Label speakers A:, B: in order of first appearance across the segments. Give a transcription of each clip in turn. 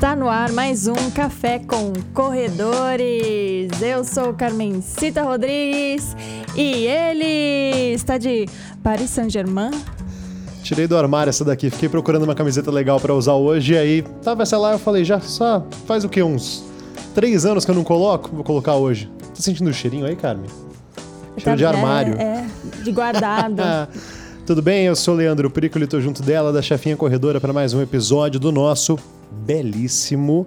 A: Está no ar mais um Café com Corredores. Eu sou Carmencita Rodrigues e ele está de Paris Saint-Germain.
B: Tirei do armário essa daqui, fiquei procurando uma camiseta legal para usar hoje, e aí tava essa lá, eu falei, já só faz o que, uns três anos que eu não coloco, vou colocar hoje. Tá sentindo o cheirinho aí, Carmen? Cheiro de armário.
A: É, é, de guardado.
B: Tudo bem? Eu sou o Leandro Pericoli, tô junto dela, da chefinha corredora, para mais um episódio do nosso belíssimo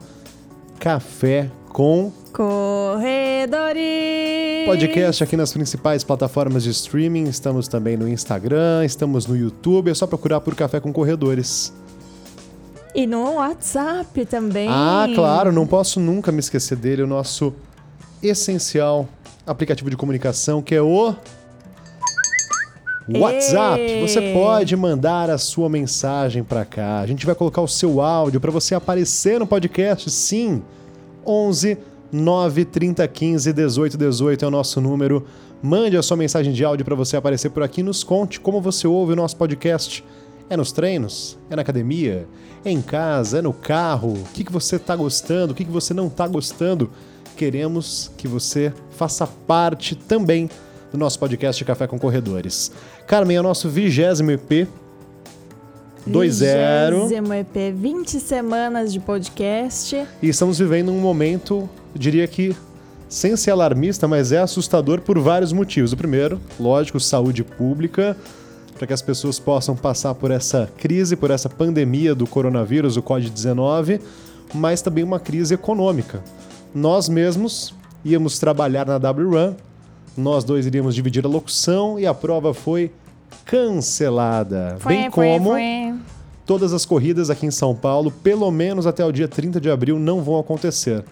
B: Café com
A: Corredores.
B: Podcast aqui nas principais plataformas de streaming. Estamos também no Instagram, estamos no YouTube. É só procurar por Café com Corredores.
A: E no WhatsApp também.
B: Ah, claro, não posso nunca me esquecer dele, o nosso essencial aplicativo de comunicação, que é o WhatsApp.
A: Ê!
B: Você pode mandar a sua mensagem para cá. A gente vai colocar o seu áudio para você aparecer no podcast. Sim. 11 9 30 15 18 18 é o nosso número. Mande a sua mensagem de áudio para você aparecer por aqui. Nos conte como você ouve o nosso podcast. É nos treinos? É na academia? É em casa? É no carro? O que, que você está gostando? O que, que você não está gostando? Queremos que você faça parte também do nosso podcast Café com Corredores. Carmen, é o nosso vigésimo EP. 2-0.
A: Vigésimo EP, 20 semanas de podcast.
B: E estamos vivendo um momento, diria que, sem ser alarmista, mas é assustador por vários motivos. O primeiro, lógico, saúde pública, para que as pessoas possam passar por essa crise, por essa pandemia do coronavírus, o Covid-19, mas também uma crise econômica. Nós mesmos íamos trabalhar na W-Run, nós dois iríamos dividir a locução e a prova foi cancelada. Bem como
A: foi.
B: todas as corridas aqui em São Paulo, pelo menos até o dia 30 de abril, não vão acontecer.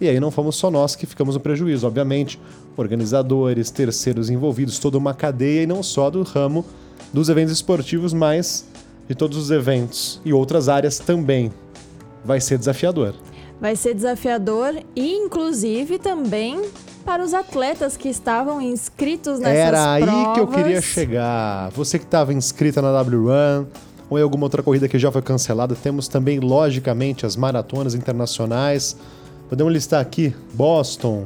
B: E aí não fomos só nós que ficamos no prejuízo, obviamente. Organizadores, terceiros envolvidos, toda uma cadeia e não só do ramo dos eventos esportivos, mas de todos os eventos e outras áreas também. Vai ser desafiador.
A: Vai ser desafiador e, inclusive, também para os atletas que estavam inscritos nessas
B: Era aí
A: provas.
B: que eu queria chegar. Você que estava inscrita na W-Run ou em alguma outra corrida que já foi cancelada, temos também, logicamente, as maratonas internacionais. Podemos listar aqui Boston,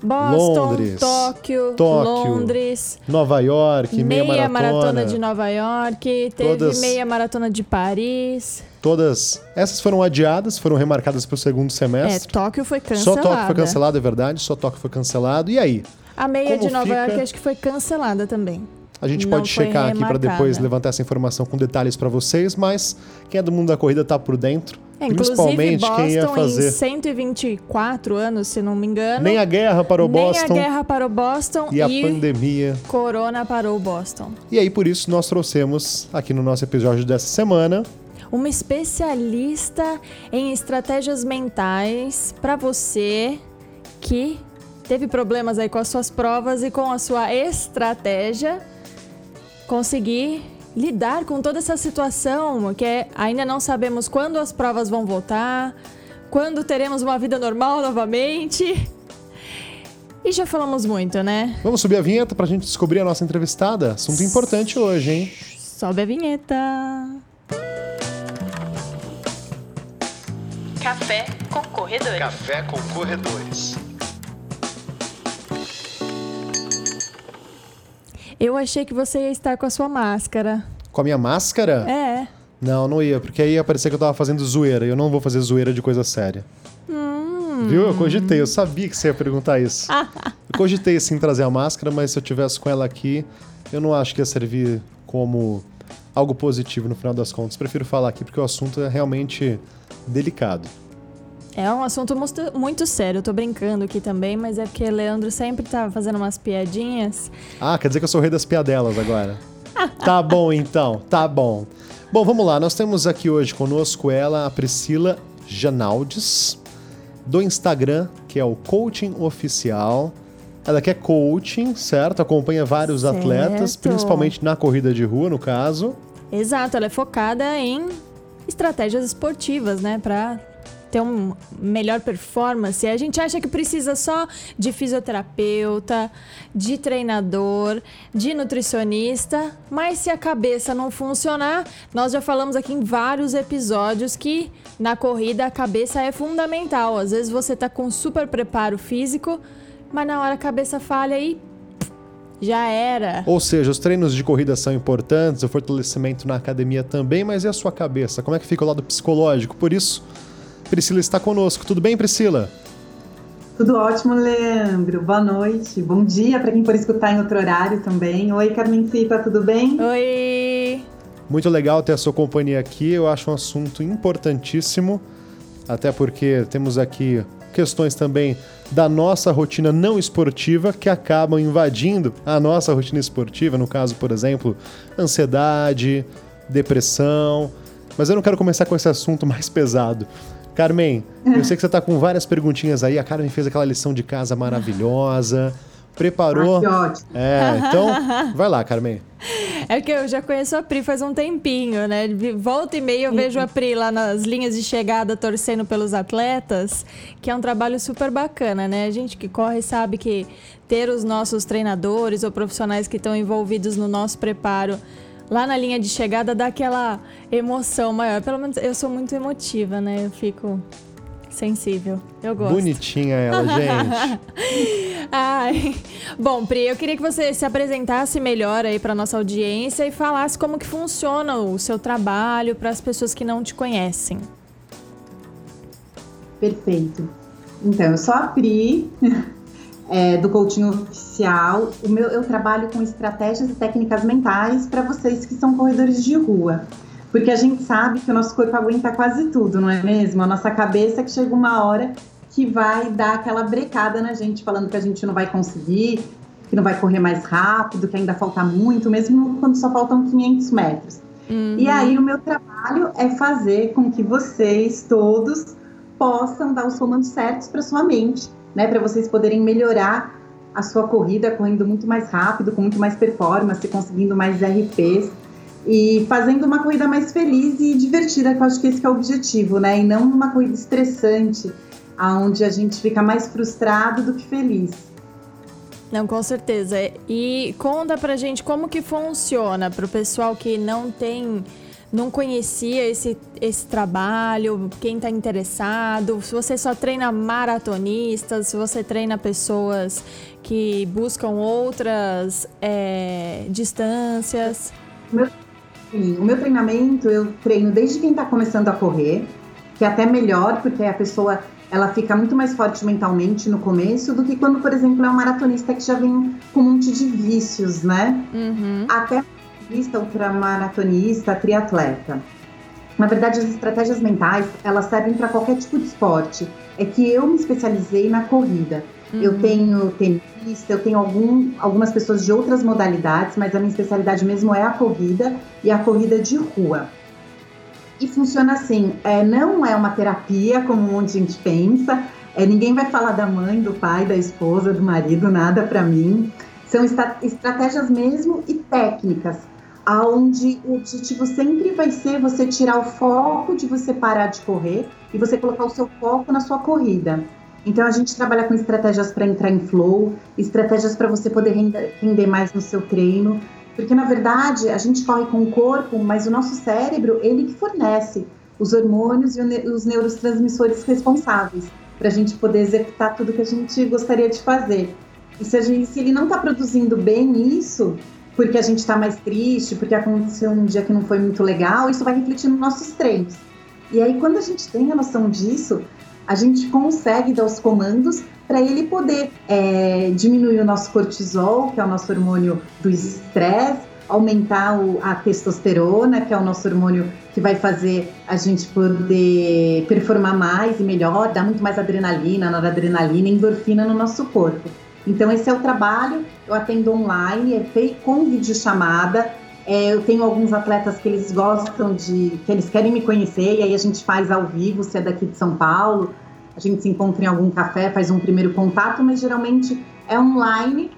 A: Boston,
B: Londres,
A: Tóquio,
B: Tóquio,
A: Londres,
B: Nova York, meia,
A: meia
B: maratona.
A: maratona de Nova York, teve
B: Todas-
A: meia maratona de Paris.
B: Todas essas foram adiadas, foram remarcadas para o segundo
A: É,
B: semestre.
A: Tóquio foi
B: Só
A: cancelada.
B: Tóquio foi cancelado, é verdade. Só Tóquio foi cancelado. E aí?
A: A meia
B: Como
A: de Nova
B: fica?
A: York acho que foi cancelada também.
B: A gente
A: Não
B: pode checar aqui para depois
A: remarcada.
B: levantar essa informação com detalhes para vocês, mas quem é do mundo da corrida tá por dentro.
A: É, inclusive,
B: principalmente
A: Boston
B: quem ia fazer.
A: em 124 anos, se não me engano.
B: Nem a guerra parou
A: nem
B: Boston
A: a guerra parou Boston
B: e a pandemia.
A: Corona parou Boston.
B: E aí, por isso, nós trouxemos aqui no nosso episódio dessa semana
A: Uma especialista em estratégias mentais para você que teve problemas aí com as suas provas e com a sua estratégia conseguir lidar com toda essa situação que é, ainda não sabemos quando as provas vão voltar, quando teremos uma vida normal novamente. E já falamos muito, né?
B: Vamos subir a vinheta pra gente descobrir a nossa entrevistada. Assunto importante hoje, hein?
A: Sobe a vinheta. Café com corredores.
B: Café com corredores.
A: Eu achei que você ia estar com a sua máscara.
B: Com a minha máscara?
A: É.
B: Não, não ia, porque aí ia parecer que eu tava fazendo zoeira. E eu não vou fazer zoeira de coisa séria. Viu? Eu cogitei, eu sabia que você ia perguntar isso. eu cogitei sim trazer a máscara, mas se eu tivesse com ela aqui, eu não acho que ia servir como algo positivo no final das contas. Prefiro falar aqui porque o assunto é realmente delicado.
A: É um assunto muito, muito sério. Eu tô brincando aqui também, mas é porque Leandro sempre tá fazendo umas piadinhas.
B: Ah, quer dizer que eu sou o rei das piadelas agora. tá bom então, tá bom. Bom, vamos lá. Nós temos aqui hoje conosco ela, a Priscila Janaldes, do Instagram, que é o Coaching Oficial. Ela que é coaching, certo? Acompanha vários
A: Certo.
B: atletas, principalmente na corrida de rua, no caso.
A: Exato, ela é focada em estratégias esportivas, né? Pra ter uma melhor performance, a gente acha que precisa só de fisioterapeuta, de treinador, de nutricionista, mas se a cabeça não funcionar, nós já falamos aqui em vários episódios que na corrida a cabeça é fundamental. Às vezes você tá com super preparo físico, mas na hora a cabeça falha e já era.
B: Ou seja, os treinos de corrida são importantes, o fortalecimento na academia também, mas e a sua cabeça? Como é que fica o lado psicológico? Por isso, Priscila está conosco. Tudo bem, Priscila?
C: Tudo ótimo, Leandro. Boa noite. Bom dia para quem for escutar em outro horário também. Oi, Carmencita, tudo bem?
A: Oi.
B: Muito legal ter a sua companhia aqui. Eu acho um assunto importantíssimo, até porque temos aqui questões também da nossa rotina não esportiva que acabam invadindo a nossa rotina esportiva, no caso, por exemplo, ansiedade, depressão. Mas eu não quero começar com esse assunto mais pesado. Carmen, eu sei que você está com várias perguntinhas aí. A Carmen fez aquela lição de casa maravilhosa preparou.
C: Ah, que ótimo.
B: É, então, vai lá, Carmen.
A: É que eu já conheço a Pri faz um tempinho, né? Volta e meia eu vejo a Pri lá nas linhas de chegada torcendo pelos atletas, que é um trabalho super bacana, né? A gente que corre sabe que ter os nossos treinadores ou profissionais que estão envolvidos no nosso preparo lá na linha de chegada dá aquela emoção maior. Pelo menos eu sou muito emotiva, né? Eu fico sensível. Eu gosto.
B: Bonitinha ela, gente.
A: Ai. Bom, Pri, eu queria que você se apresentasse melhor aí para nossa audiência e falasse como que funciona o seu trabalho para as pessoas que não te conhecem.
C: Perfeito. Então, eu sou a Pri, é, do Coaching Oficial. O meu, eu trabalho com estratégias e técnicas mentais para vocês que são corredores de rua. Porque a gente sabe que o nosso corpo aguenta quase tudo, não é mesmo? A nossa cabeça que chega uma hora que vai dar aquela brecada na gente, falando que a gente não vai conseguir, que não vai correr mais rápido, que ainda falta muito, mesmo quando só faltam 500 metros. Uhum. E aí o meu trabalho é fazer com que vocês todos possam dar os comandos certos para sua mente, né, para vocês poderem melhorar a sua corrida correndo muito mais rápido, com muito mais performance, conseguindo mais RPs e fazendo uma corrida mais feliz e divertida, que eu acho que esse que é o objetivo, né? E não uma corrida estressante, aonde a gente fica mais frustrado do que feliz.
A: Não, com certeza. E conta pra gente como que funciona para o pessoal que não tem, não conhecia esse, esse trabalho, quem está interessado, se você só treina maratonistas, se você treina pessoas que buscam outras é, distâncias.
C: Meu Sim, o meu treinamento eu treino desde quem está começando a correr, que é até melhor, porque a pessoa ela fica muito mais forte mentalmente no começo do que quando, por exemplo, é um maratonista que já vem com um monte de vícios, né? Uhum. Até maratonista, ultramaratonista, triatleta. Na verdade, as estratégias mentais, elas servem para qualquer tipo de esporte. É que eu me especializei na corrida. Uhum. Eu tenho tenista, eu tenho algum, algumas pessoas de outras modalidades, mas a minha especialidade mesmo é a corrida e a corrida de rua. E funciona assim, é, não é uma terapia como um monte de gente pensa, é, ninguém vai falar da mãe, do pai, da esposa, do marido, nada para mim. São estratégias mesmo e técnicas, aonde o objetivo sempre vai ser você tirar o foco de você parar de correr e você colocar o seu foco na sua corrida. Então a gente trabalha com estratégias para entrar em flow, estratégias para você poder render mais no seu treino, porque na verdade a gente corre com o corpo, mas o nosso cérebro ele que fornece os hormônios e os neurotransmissores responsáveis para a gente poder executar tudo que a gente gostaria de fazer. E se, gente, se ele não está produzindo bem isso, porque a gente está mais triste, porque aconteceu um dia que não foi muito legal, isso vai refletir nos nossos treinos. E aí, quando a gente tem a noção disso, a gente consegue dar os comandos para ele poder é, diminuir o nosso cortisol, que é o nosso hormônio do estresse, aumentar o, a testosterona, que é o nosso hormônio que vai fazer a gente poder performar mais e melhor, dar muito mais adrenalina, noradrenalina, endorfina no nosso corpo. Então esse é o trabalho, eu atendo online, é feito com videochamada, é, eu tenho alguns atletas que eles gostam de, que eles querem me conhecer, e aí a gente faz ao vivo, se é daqui de São Paulo, a gente se encontra em algum café, faz um primeiro contato, mas geralmente é online.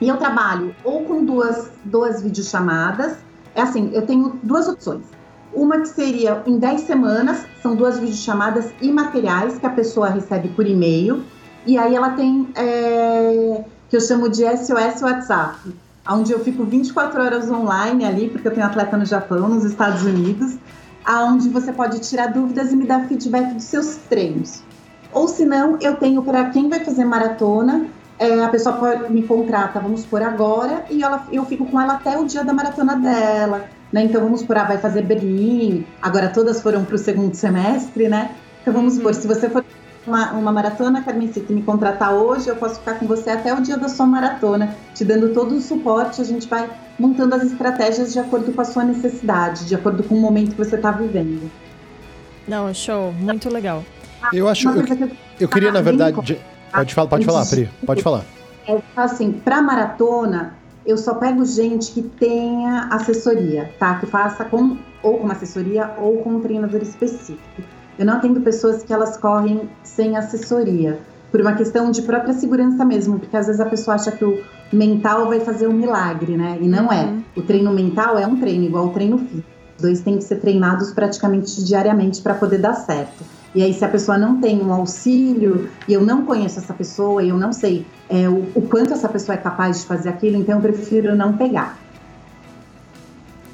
C: E eu trabalho ou com duas, duas videochamadas. É assim, eu tenho duas opções. Uma que seria em 10 semanas, são duas videochamadas imateriais que a pessoa recebe por e-mail. E aí ela tem, é, que eu chamo de SOS WhatsApp, onde eu fico 24 horas online ali, porque eu tenho atleta no Japão, nos Estados Unidos, aonde você pode tirar dúvidas e me dar feedback dos seus treinos. Ou se não, eu tenho para quem vai fazer maratona, é, a pessoa pode, me contrata, vamos por agora, e ela, eu fico com ela até o dia da maratona dela. Né? Então vamos por, ah, vai fazer Berlim, agora todas foram para o segundo semestre, né? Então vamos por, se você for uma, uma maratona, Carmen, se me contratar hoje, eu posso ficar com você até o dia da sua maratona, te dando todo o suporte, a gente vai montando as estratégias de acordo com a sua necessidade, de acordo com o momento que você está vivendo.
A: Não, show, muito legal.
B: Eu acho. Eu, eu, queria, na verdade. Pode falar, pode falar, Pri. Pode falar.
C: É assim, para maratona, eu só pego gente que tenha assessoria, tá? Que faça com ou com uma assessoria ou com um treinador específico. Eu não atendo pessoas que elas correm sem assessoria, por uma questão de própria segurança mesmo, porque às vezes a pessoa acha que o mental vai fazer um milagre, né? E não é. uhum. é. O treino mental é um treino igual o treino físico. Os dois têm que ser treinados praticamente diariamente para poder dar certo. E aí, se a pessoa não tem um auxílio e eu não conheço essa pessoa e eu não sei é, o, o quanto essa pessoa é capaz de fazer aquilo, então eu prefiro não pegar.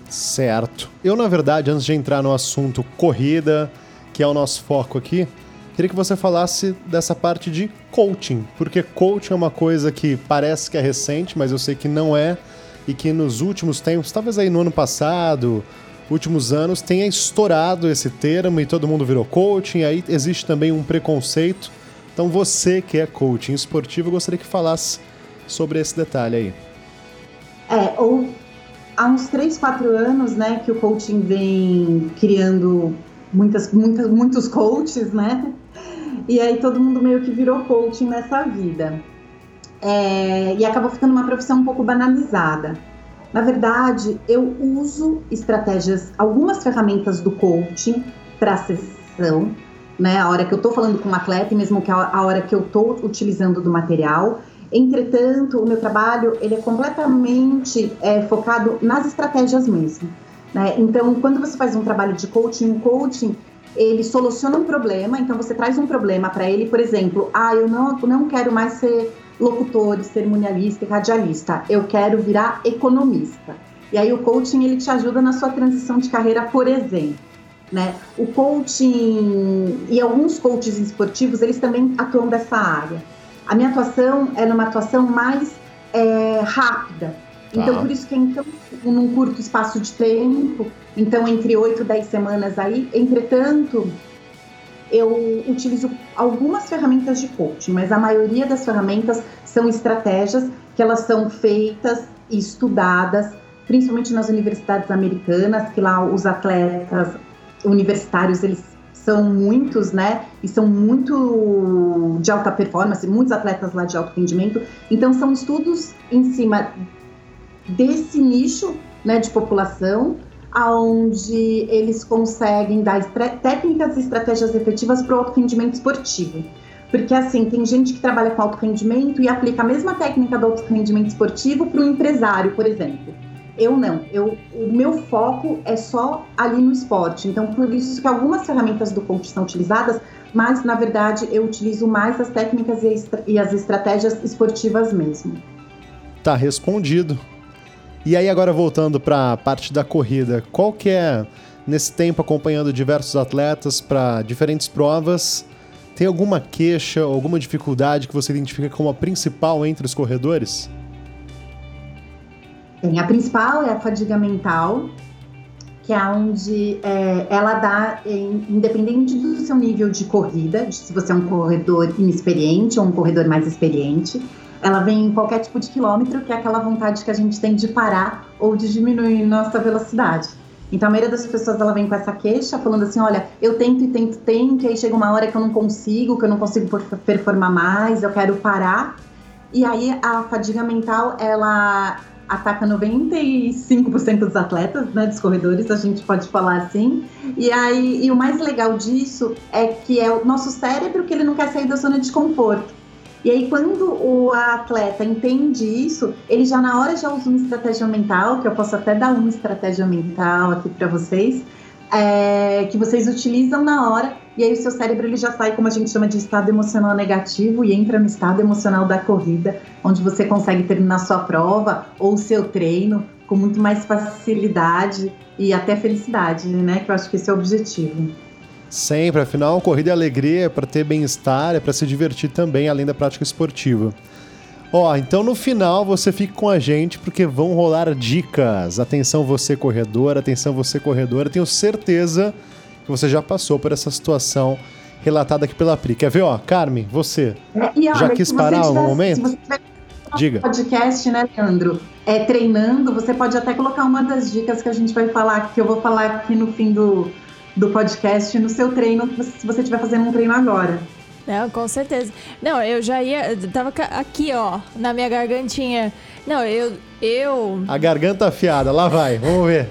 B: Certo. Eu, na verdade, antes de entrar no assunto corrida, que é o nosso foco aqui, queria que você falasse dessa parte de coaching, porque coaching é uma coisa que parece que é recente, mas eu sei que não é, e que nos últimos tempos, talvez aí no ano passado, últimos anos tenha estourado esse termo e todo mundo virou coaching, aí existe também um preconceito. Então você que é coaching esportivo, eu gostaria que falasse sobre esse detalhe aí.
C: É, ou há uns 3, 4 anos, né, que o coaching vem criando muitas, muitas, muitos coaches, né? E aí todo mundo meio que virou coaching nessa vida. É, e acabou ficando uma profissão um pouco banalizada. Na verdade, eu uso estratégias, algumas ferramentas do coaching para sessão, né? A hora que eu estou falando com um atleta e mesmo que a, hora que eu estou utilizando do material. Entretanto, o meu trabalho ele é completamente é, focado nas estratégias mesmo. Né? Então, quando você faz um trabalho de coaching, um coaching ele soluciona um problema. Então, você traz um problema para ele, por exemplo, ah, eu não, não quero mais ser locutor, cerimonialista e radialista. Eu quero virar economista. E aí o coaching ele te ajuda na sua transição de carreira, por exemplo. Né? O coaching e alguns coaches esportivos eles também atuam dessa área. A minha atuação é numa atuação mais é, rápida. Tá. Então, por isso que então, num curto espaço de tempo, então entre 8 e 10 semanas aí, entretanto, eu utilizo algumas ferramentas de coaching, mas a maioria das ferramentas são estratégias que elas são feitas e estudadas, principalmente nas universidades americanas, que lá os atletas universitários eles são muitos, né? E são muito de alta performance, muitos atletas lá de alto rendimento. Então são estudos em cima desse nicho, né, de população aonde eles conseguem dar técnicas e estratégias efetivas para o alto rendimento esportivo. Porque assim, tem gente que trabalha com alto rendimento e aplica a mesma técnica do alto rendimento esportivo para um empresário, por exemplo. Eu não, eu, o meu foco é só ali no esporte. Então, por isso que algumas ferramentas do coach são utilizadas, mas na verdade eu utilizo mais as técnicas e as estratégias esportivas mesmo.
B: Tá respondido. E aí agora voltando para a parte da corrida, qual que é nesse tempo acompanhando diversos atletas para diferentes provas, tem alguma queixa, alguma dificuldade que você identifica como a principal entre os corredores?
C: Sim, a principal é a fadiga mental, que é onde é, ela dá, em, independente do seu nível de corrida, de se você é um corredor inexperiente ou um corredor mais experiente, ela vem em qualquer tipo de quilômetro, que é aquela vontade que a gente tem de parar ou de diminuir nossa velocidade. Então a maioria das pessoas ela vem com essa queixa, falando assim, olha, eu tento e tento, tento, e aí chega uma hora que eu não consigo, que eu não consigo performar mais, eu quero parar. E aí a fadiga mental, ela ataca 95% dos atletas, né, dos corredores, a gente pode falar assim. E aí, e o mais legal disso é que é o nosso cérebro que ele não quer sair da zona de conforto. E aí, quando o atleta entende isso, ele já na hora já usa uma estratégia mental, que eu posso até dar uma estratégia mental aqui para vocês, é, que vocês utilizam na hora e aí o seu cérebro ele já sai, como a gente chama de estado emocional negativo e entra no estado emocional da corrida, onde você consegue terminar sua prova ou seu treino com muito mais facilidade e até felicidade, né? Que eu acho que esse é o objetivo.
B: Sempre, afinal, corrida é alegria, é para ter bem-estar, é para se divertir também, além da prática esportiva. Ó, então no final você fica com a gente porque vão rolar dicas. Atenção você corredor, atenção você corredora. Tenho certeza que você já passou por essa situação relatada aqui pela Pri. Quer ver, ó, Carmen, você é, olha, já quis parar algum momento? Se você Diga.
C: podcast, né, Leandro? É, treinando, você pode até colocar uma das dicas que a gente vai falar, que eu vou falar aqui no fim do, do podcast, no seu treino, se você estiver fazendo um treino agora.
A: Não, com certeza. Não, eu já ia. Tava aqui, ó, na minha gargantinha. Não, eu. eu...
B: A garganta afiada, lá vai, vamos ver.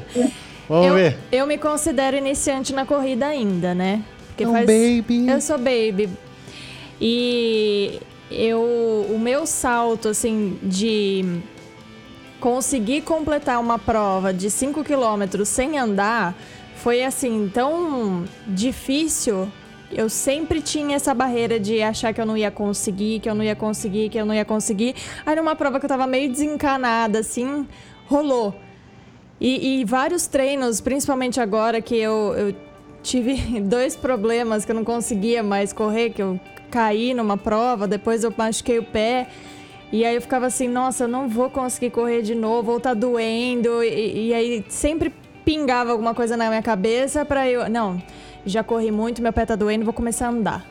B: Vamos
A: eu,
B: ver.
A: Eu me considero iniciante na corrida ainda, né?
B: Porque um faz. Baby.
A: Eu sou baby. E eu. O meu salto, assim, de conseguir completar uma prova de 5 km sem andar foi assim tão difícil eu sempre tinha essa barreira de achar que eu não ia conseguir, que eu não ia conseguir, que eu não ia conseguir. Aí numa prova que eu tava meio desencanada, assim, rolou. E, e vários treinos, principalmente agora que eu, eu tive dois problemas que eu não conseguia mais correr, que eu caí numa prova, depois eu machuquei o pé. E aí eu ficava assim, nossa, eu não vou conseguir correr de novo, ou tá doendo. E, e aí sempre pingava alguma coisa na minha cabeça para eu. Não, já corri muito, meu pé tá doendo, vou começar a andar.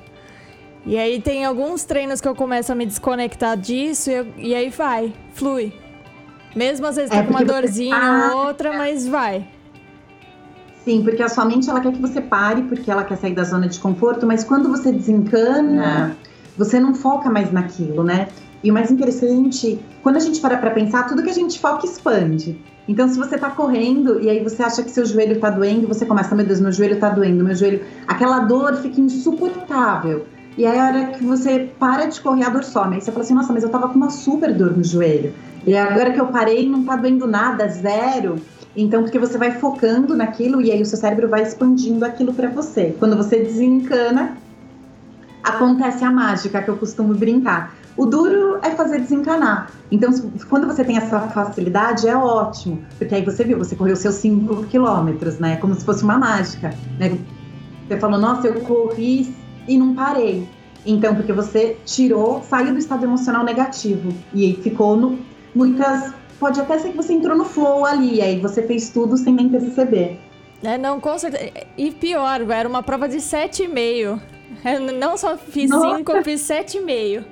A: E aí tem alguns treinos que eu começo a me desconectar disso e, eu, e aí vai, flui. Mesmo às vezes é tá com uma dorzinha você... ou outra, mas vai.
C: Sim, porque a sua mente ela quer que você pare, porque ela quer sair da zona de conforto, mas quando você desencana, é. você não foca mais naquilo, né? E o mais interessante, quando a gente para para pensar, tudo que a gente foca expande. Então, se você tá correndo e aí você acha que seu joelho tá doendo, você começa, meu Deus, meu joelho tá doendo, meu joelho. Aquela dor fica insuportável. E aí, a hora que você para de correr, a dor some. Aí você fala assim, nossa, mas eu tava com uma super dor no joelho. E agora que eu parei, não tá doendo nada, zero. Então, porque você vai focando naquilo e aí o seu cérebro vai expandindo aquilo para você. Quando você desencana, acontece a mágica que eu costumo brincar. O duro é fazer desencanar. Então, quando você tem essa facilidade, é ótimo. Porque aí você viu, você correu seus 5 quilômetros, né? Como se fosse uma mágica. Né? Você falou, nossa, eu corri e não parei. Então, porque você tirou, saiu do estado emocional negativo. E ficou no. Muitas. Pode até ser que você entrou no flow ali, aí você fez tudo sem nem perceber.
A: É, não, com certeza. E pior, era uma prova de 7,5. Não só fiz 5, eu fiz 7,5.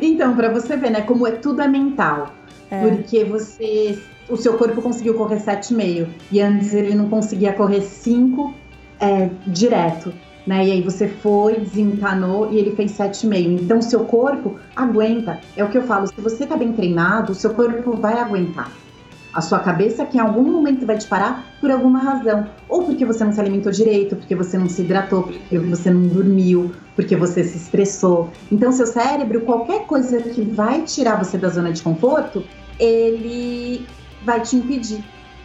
C: Então, para você ver, né, como é tudo é mental. É. Porque você. O seu corpo conseguiu correr 7,5 e antes ele não conseguia correr 5 é, direto. Né? E aí você foi, desencanou e ele fez 7,5. Então, o seu corpo aguenta. É o que eu falo, se você tá bem treinado, o seu corpo vai aguentar a sua cabeça que em algum momento vai te parar por alguma razão. Ou porque você não se alimentou direito, porque você não se hidratou, porque você não dormiu, porque você se estressou. Então, seu cérebro, qualquer coisa que vai tirar você da zona de conforto, ele vai te impedir.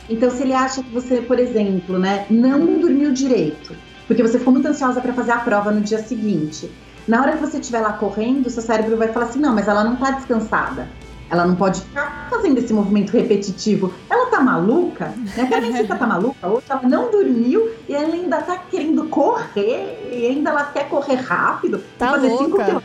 C: Então, se ele acha que você, por exemplo, né, não dormiu direito, porque você ficou muito ansiosa para fazer a prova no dia seguinte, na hora que você estiver lá correndo, seu cérebro vai falar assim: não, mas ela não está descansada. Ela não pode ficar fazendo esse movimento repetitivo. Ela tá maluca, né? A Carmencita tá maluca, hoje ela não dormiu e ela ainda tá querendo correr, e ainda ela quer correr rápido.
A: Tá fazer louca.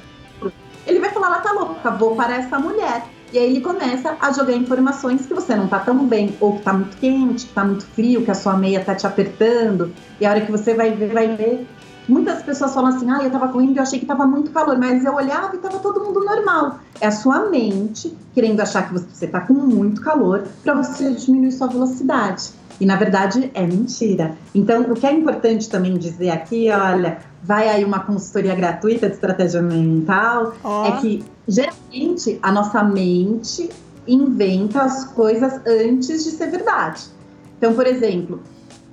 C: Ele vai falar, ela tá louca, vou parar essa mulher. E aí ele começa a jogar informações que você não tá tão bem, ou que tá muito quente, que tá muito frio, que a sua meia tá te apertando. E a hora que você vai ver, vai ver, Muitas pessoas falam assim: ah, eu tava correndo e eu achei que tava muito calor, mas eu olhava e tava todo mundo normal. É a sua mente querendo achar que você tá com muito calor para você diminuir sua velocidade. E na verdade é mentira. Então, o que é importante também dizer aqui, olha, vai aí uma consultoria gratuita de estratégia mental, oh. é que geralmente a nossa mente inventa as coisas antes de ser verdade. Então, por exemplo,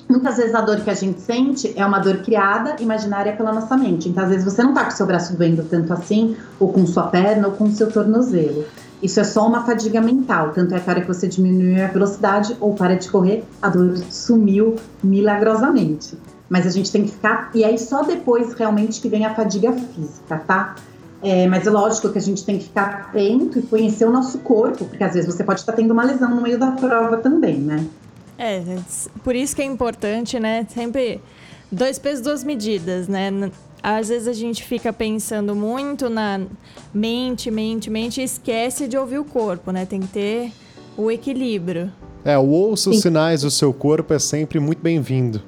C: Muitas vezes a dor que a gente sente é uma dor criada, imaginária pela nossa mente. Então, às vezes você não tá com seu braço doendo tanto assim, ou com sua perna, ou com seu tornozelo. Isso é só uma fadiga mental, tanto é que a hora que você diminui a velocidade ou para de correr, a dor sumiu milagrosamente. Mas a gente tem que ficar. E aí só depois realmente que vem a fadiga física, tá? É, mas é lógico que a gente tem que ficar atento e conhecer o nosso corpo, porque às vezes você pode estar tendo uma lesão no meio da prova também, né?
A: É, por isso que é importante, né? Sempre dois pesos, duas medidas, né? Às vezes a gente fica pensando muito na mente, mente, mente e esquece de ouvir o corpo, né? Tem que ter o equilíbrio.
B: É, o ouço os sinais do seu corpo é sempre muito bem-vindo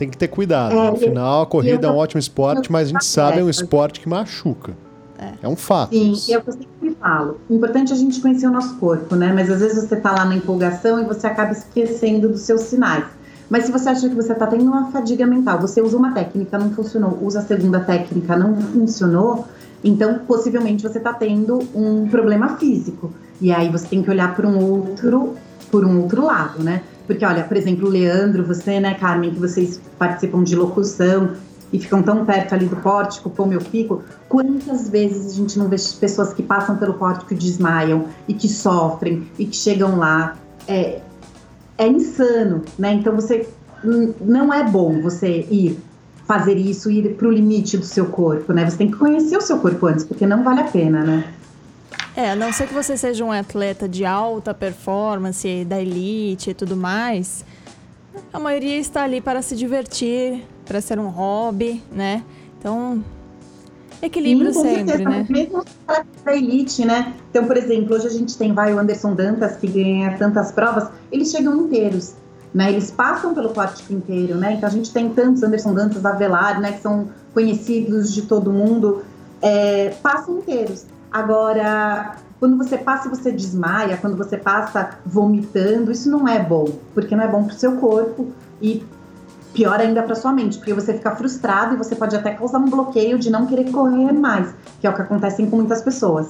B: tem que ter cuidado. É, Afinal, a corrida é um ótimo esporte, mas a gente sabe é um esporte que machuca. É, é um fato.
C: Sim, e é o que eu sempre falo. O importante é a gente conhecer o nosso corpo, né? Mas às vezes você tá lá na empolgação e você acaba esquecendo dos seus sinais. Mas se você acha que você está tendo uma fadiga mental, você usa uma técnica, não funcionou, usa a segunda técnica, não funcionou, então possivelmente você está tendo um problema físico. E aí você tem que olhar por um outro, por um outro lado, né? Porque, olha, por exemplo, o Leandro, você, né, Carmen, que vocês participam de locução e ficam tão perto ali do pórtico como eu fico, quantas vezes a gente não vê pessoas que passam pelo pórtico e desmaiam e que sofrem e que chegam lá? É, é insano, né? Então você não é bom você ir fazer isso, ir para o limite do seu corpo, né? Você tem que conhecer o seu corpo antes, porque não vale a pena, né?
A: É, a não ser que você seja um atleta de alta performance, da elite e tudo mais, a maioria está ali para se divertir, para ser um hobby, né? Então, equilíbrio Sim, sempre, certeza, né?
C: Mesmo da elite, né? Então, por exemplo, hoje a gente tem vai o Anderson Dantas que ganha tantas provas, eles chegam inteiros, né? Eles passam pelo pórtico inteiro, né? Então a gente tem tantos Anderson Dantas, Avelar, né? Que são conhecidos de todo mundo, é, passam inteiros. Agora, quando você passa e você desmaia, quando você passa vomitando, isso não é bom, porque não é bom para o seu corpo e pior ainda para sua mente, porque você fica frustrado e você pode até causar um bloqueio de não querer correr mais, que é o que acontece com muitas pessoas.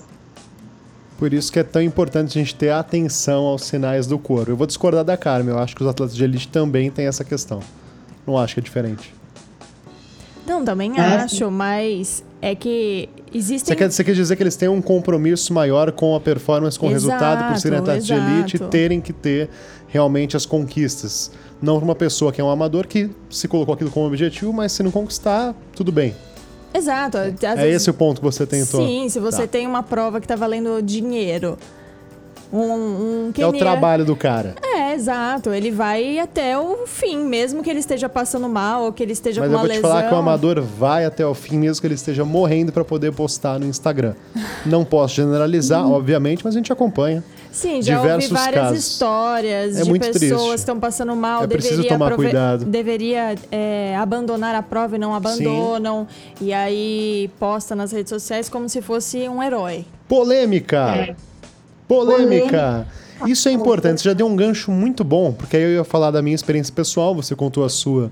B: Por isso que é tão importante a gente ter atenção aos sinais do corpo. Eu vou discordar da Carmen, eu acho que os atletas de elite também têm essa questão. Não acho que é diferente.
A: Não, também é. acho, mas é que existem.
B: Você quer, você quer dizer que eles têm um compromisso maior com a performance, com o resultado, por serem atletas de elite, terem que ter realmente as conquistas. Não uma pessoa que é um amador que se colocou aquilo como objetivo, mas se não conquistar, tudo bem.
A: Exato.
B: é vezes... esse o ponto que você tentou.
A: Sim, se você tá. tem uma prova que está valendo dinheiro um, um
B: É o trabalho do cara.
A: É, exato. Ele vai até o fim, mesmo que ele esteja passando mal ou que ele esteja
B: Mas
A: com uma
B: lesão. Mas eu vou te falar que o amador vai até o fim, mesmo que ele esteja morrendo para poder postar no Instagram. Não posso generalizar, uhum. obviamente, mas a gente acompanha.
A: Sim, já
B: Diversos
A: ouvi várias
B: casos.
A: histórias
B: é
A: de
B: muito
A: pessoas
B: triste.
A: que estão passando mal.
B: É preciso tomar cuidado.
A: Deveria é, abandonar a prova e não abandonam. Sim. E aí posta nas redes sociais como se fosse um herói.
B: Polêmica! É. Polêmica! Isso é importante, você já deu um gancho muito bom, porque aí eu ia falar da minha experiência pessoal, você contou a sua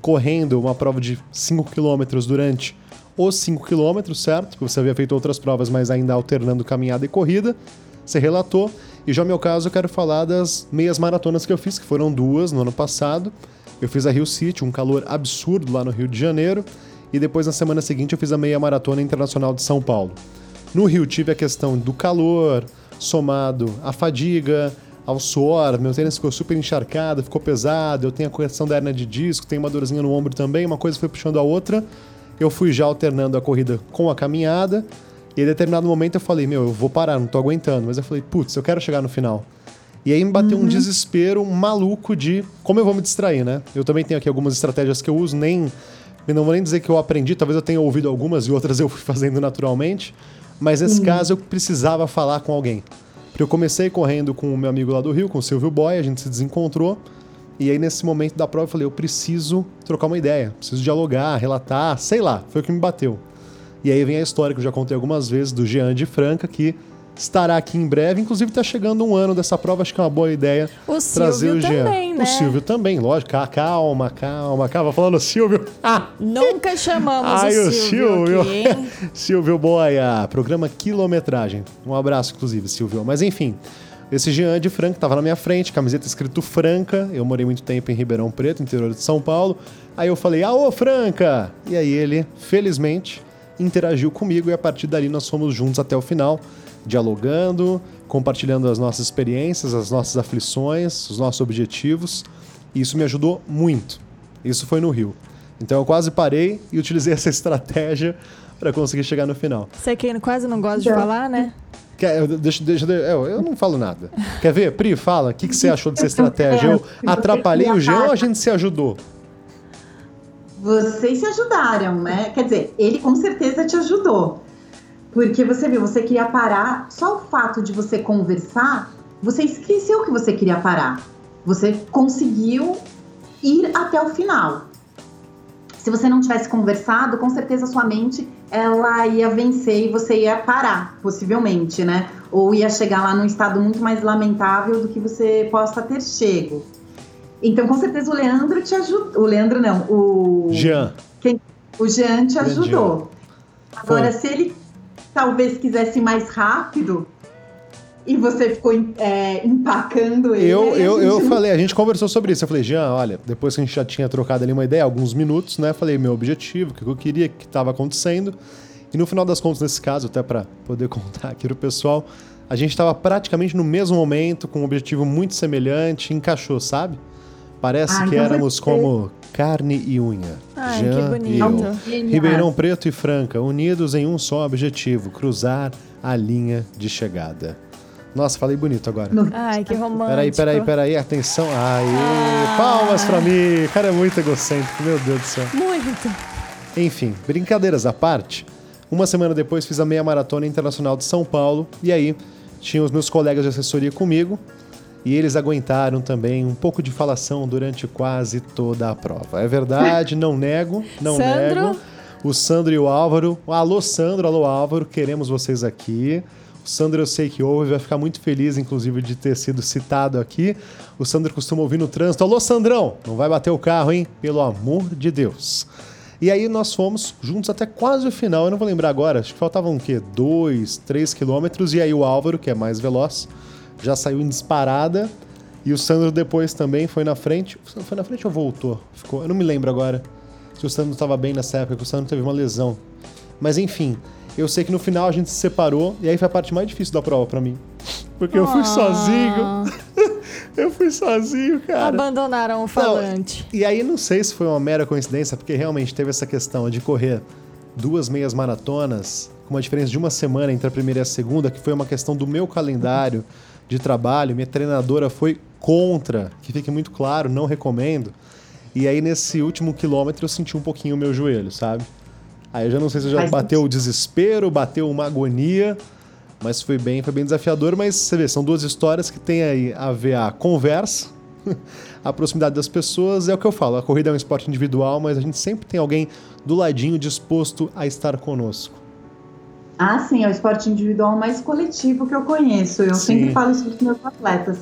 B: correndo uma prova de 5 km durante os 5 km, certo? Porque você havia feito outras provas, mas ainda alternando caminhada e corrida. Você relatou. E já no meu caso, eu quero falar das meias maratonas que eu fiz, que foram duas no ano passado. Eu fiz a Rio City, um calor absurdo lá no Rio de Janeiro. E depois, na semana seguinte, eu fiz a meia maratona internacional de São Paulo. No Rio tive a questão do calor, somado à fadiga, ao suor, meu tênis ficou super encharcado, ficou pesado, eu tenho a correção da hernia de disco, tenho uma dorzinha no ombro também, uma coisa foi puxando a outra. Eu fui já alternando a corrida com a caminhada, e em determinado momento eu falei, meu, eu vou parar, não tô aguentando. Mas eu falei, putz, eu quero chegar no final. E aí me bateu uhum. um desespero maluco de como eu vou me distrair, né? Eu também tenho aqui algumas estratégias que eu uso, nem. Eu não vou nem dizer que eu aprendi, talvez eu tenha ouvido algumas e outras eu fui fazendo naturalmente. Mas nesse uhum. caso eu precisava falar com alguém. Porque eu comecei correndo com o meu amigo lá do Rio, com o Silvio Boy, a gente se desencontrou. E aí, nesse momento da prova, eu falei: eu preciso trocar uma ideia, preciso dialogar, relatar, sei lá, foi o que me bateu. E aí vem a história que eu já contei algumas vezes do Jean de Franca, que estará aqui em breve. Inclusive, está chegando um ano dessa prova, acho que é uma boa ideia
A: o
B: trazer
A: Silvio
B: o Jean.
A: Também, né?
B: O Silvio também, lógico. Calma, calma, calma. Falando Silvio.
A: Ah. Nunca chamamos Ai, o, Silvio. Aqui,
B: Silvio Boia, programa Quilometragem. Um abraço, inclusive, Silvio. Mas enfim. Esse Jean de Franca estava na minha frente, camiseta escrito Franca. Eu morei muito tempo em Ribeirão Preto, interior de São Paulo. Aí eu falei, aô, Franca! E aí ele, felizmente, interagiu comigo e a partir dali nós fomos juntos até o final. Dialogando, compartilhando as nossas experiências, as nossas aflições, os nossos objetivos. E isso me ajudou muito. Isso foi no Rio. Então eu quase parei e utilizei essa estratégia para conseguir chegar no final.
A: Você que quase não gosta de
C: Então.
A: falar, né?
B: Quer, eu, deixa, deixa, eu, eu não falo nada. Quer ver? Pri, fala. O que, que você achou dessa estratégia? Eu atrapalhei o Jean ou a gente se ajudou?
C: Vocês se ajudaram, né? Quer dizer, ele com certeza te ajudou. Porque você viu, você queria parar, só o fato de você conversar, você esqueceu que você queria parar. Você conseguiu ir até o final. Se você não tivesse conversado, com certeza sua mente ela ia vencer e você ia parar, possivelmente, né? Ou ia chegar lá num estado muito mais lamentável do que você possa ter chego. Então, com certeza o Leandro te ajudou. O Leandro não, o
B: Jean.
C: o Jean te ajudou. Agora,
B: Foi.
C: se ele talvez quisesse mais rápido e você ficou é, empacando ele.
B: Eu,
C: a
B: eu,
C: gente
B: eu falei, a gente conversou sobre isso. Eu falei, Jean, olha, depois que a gente já tinha trocado ali uma ideia, alguns minutos, né? Falei meu objetivo, o que eu queria, o que estava acontecendo. E no final das contas, nesse caso, até para poder contar aqui pro pessoal, a gente estava praticamente no mesmo momento, com um objetivo muito semelhante, encaixou, sabe? Parece
C: Ah,
B: que
C: então
B: éramos como carne e unha.
A: Ai,
B: Jean
A: que
B: e eu.
A: bonito.
B: Ribeirão Preto e Franca, unidos em um só objetivo: cruzar a linha de chegada. Nossa, falei bonito agora.
A: Ai, que romântico.
B: Peraí, peraí, peraí, atenção. Aê,
A: Ah.
B: palmas pra mim. O cara é muito egocêntrico, meu Deus do céu.
A: Muito.
B: Enfim, brincadeiras à parte, uma semana depois fiz a meia maratona internacional de São Paulo e aí tinha os meus colegas de assessoria comigo e eles aguentaram também um pouco de falação durante quase toda a prova. É verdade, não nego, não
A: Sandro?
B: nego. O Sandro e o Álvaro. Alô, Sandro, alô, Álvaro, queremos vocês aqui. O Sandro eu sei que ouve, vai ficar muito feliz, inclusive, de ter sido citado aqui. O Sandro costuma ouvir no trânsito. Alô, Sandrão, não vai bater o carro, hein? Pelo amor de Deus. E aí nós fomos juntos até quase o final. Eu não vou lembrar agora, acho que faltavam o quê? Dois, três quilômetros. E aí o Álvaro, que é mais veloz, já saiu em disparada. E o Sandro depois também foi na frente. Foi na frente ou voltou? Ficou, eu não me lembro agora se o Sandro estava bem nessa época, que o Sandro teve uma lesão. Mas enfim, eu sei que no final a gente se separou e aí foi a parte mais difícil da prova pra mim. Porque eu fui
A: Ah.
B: sozinho. Eu fui sozinho, cara.
A: Abandonaram o falante.
B: E aí não sei se foi uma mera coincidência, porque realmente teve essa questão de correr duas meias maratonas com uma diferença de uma semana entre a primeira e a segunda, que foi uma questão do meu calendário de trabalho. Minha treinadora foi contra, que fique muito claro, não recomendo. E aí nesse último quilômetro eu senti um pouquinho o meu joelho, sabe? Aí eu já não sei se já bateu o desespero, bateu uma agonia, mas foi bem, foi bem desafiador. Mas você vê, são duas histórias que tem aí a ver a conversa, a proximidade das pessoas. É o que eu falo, a corrida é um esporte individual, mas a gente sempre tem alguém do ladinho disposto a estar conosco.
C: Ah, sim, é o esporte individual mais coletivo que eu conheço. Eu
B: Sim.
C: sempre falo isso para os meus atletas.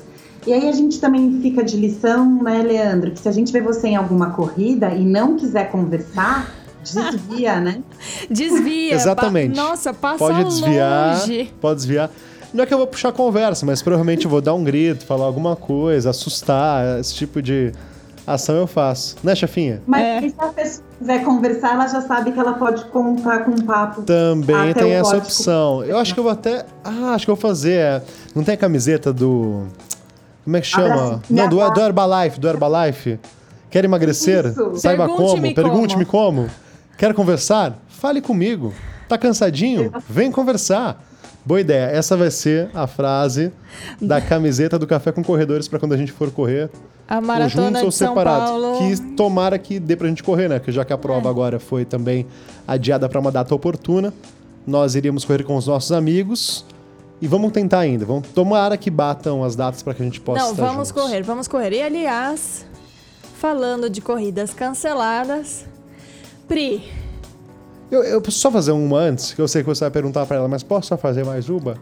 C: E aí a gente também fica de lição, né, Leandro? Que se a gente vê você em alguma corrida e não quiser conversar, desvia, né?
A: Desvia.
B: Exatamente.
A: Pa- Nossa, passa
B: Pode desviar,
A: longe.
B: pode desviar. Não é que eu vou puxar conversa, mas provavelmente eu vou dar um grito, falar alguma coisa, assustar, esse tipo de ação eu faço. Né, chefinha?
C: Mas
A: É.
C: se a pessoa quiser conversar, ela já sabe que ela pode contar com um papo.
B: Também tem essa opção. Eu acho que eu vou até. Ah, acho que eu vou fazer. é, Não tem a camiseta do. Como é que chama?
C: Abraço.
B: Não, do, do Herbalife, do Herbalife. Quer emagrecer?
C: Isso.
B: Saiba
A: Pergunte-me
B: como. Pergunte-me como. Quer conversar? Fale comigo. Tá cansadinho? Vem conversar. Boa ideia. Essa vai ser a frase da camiseta do Café com Corredores para quando a gente for correr.
A: A maratona
B: juntos ou
A: de São
B: separados.
A: Paulo.
B: Que tomara que dê pra gente correr, né? Porque já que a prova agora foi também adiada para uma data oportuna, nós iríamos correr com os nossos amigos. E vamos tentar ainda. Vamos tomara que batam as datas para que a gente possa
A: Não, vamos
B: juntos.
A: correr, vamos correr. E aliás, falando de corridas canceladas, Pri,
B: Eu, eu preciso só fazer uma antes, que eu sei que você vai perguntar para ela, mas posso só fazer mais uma?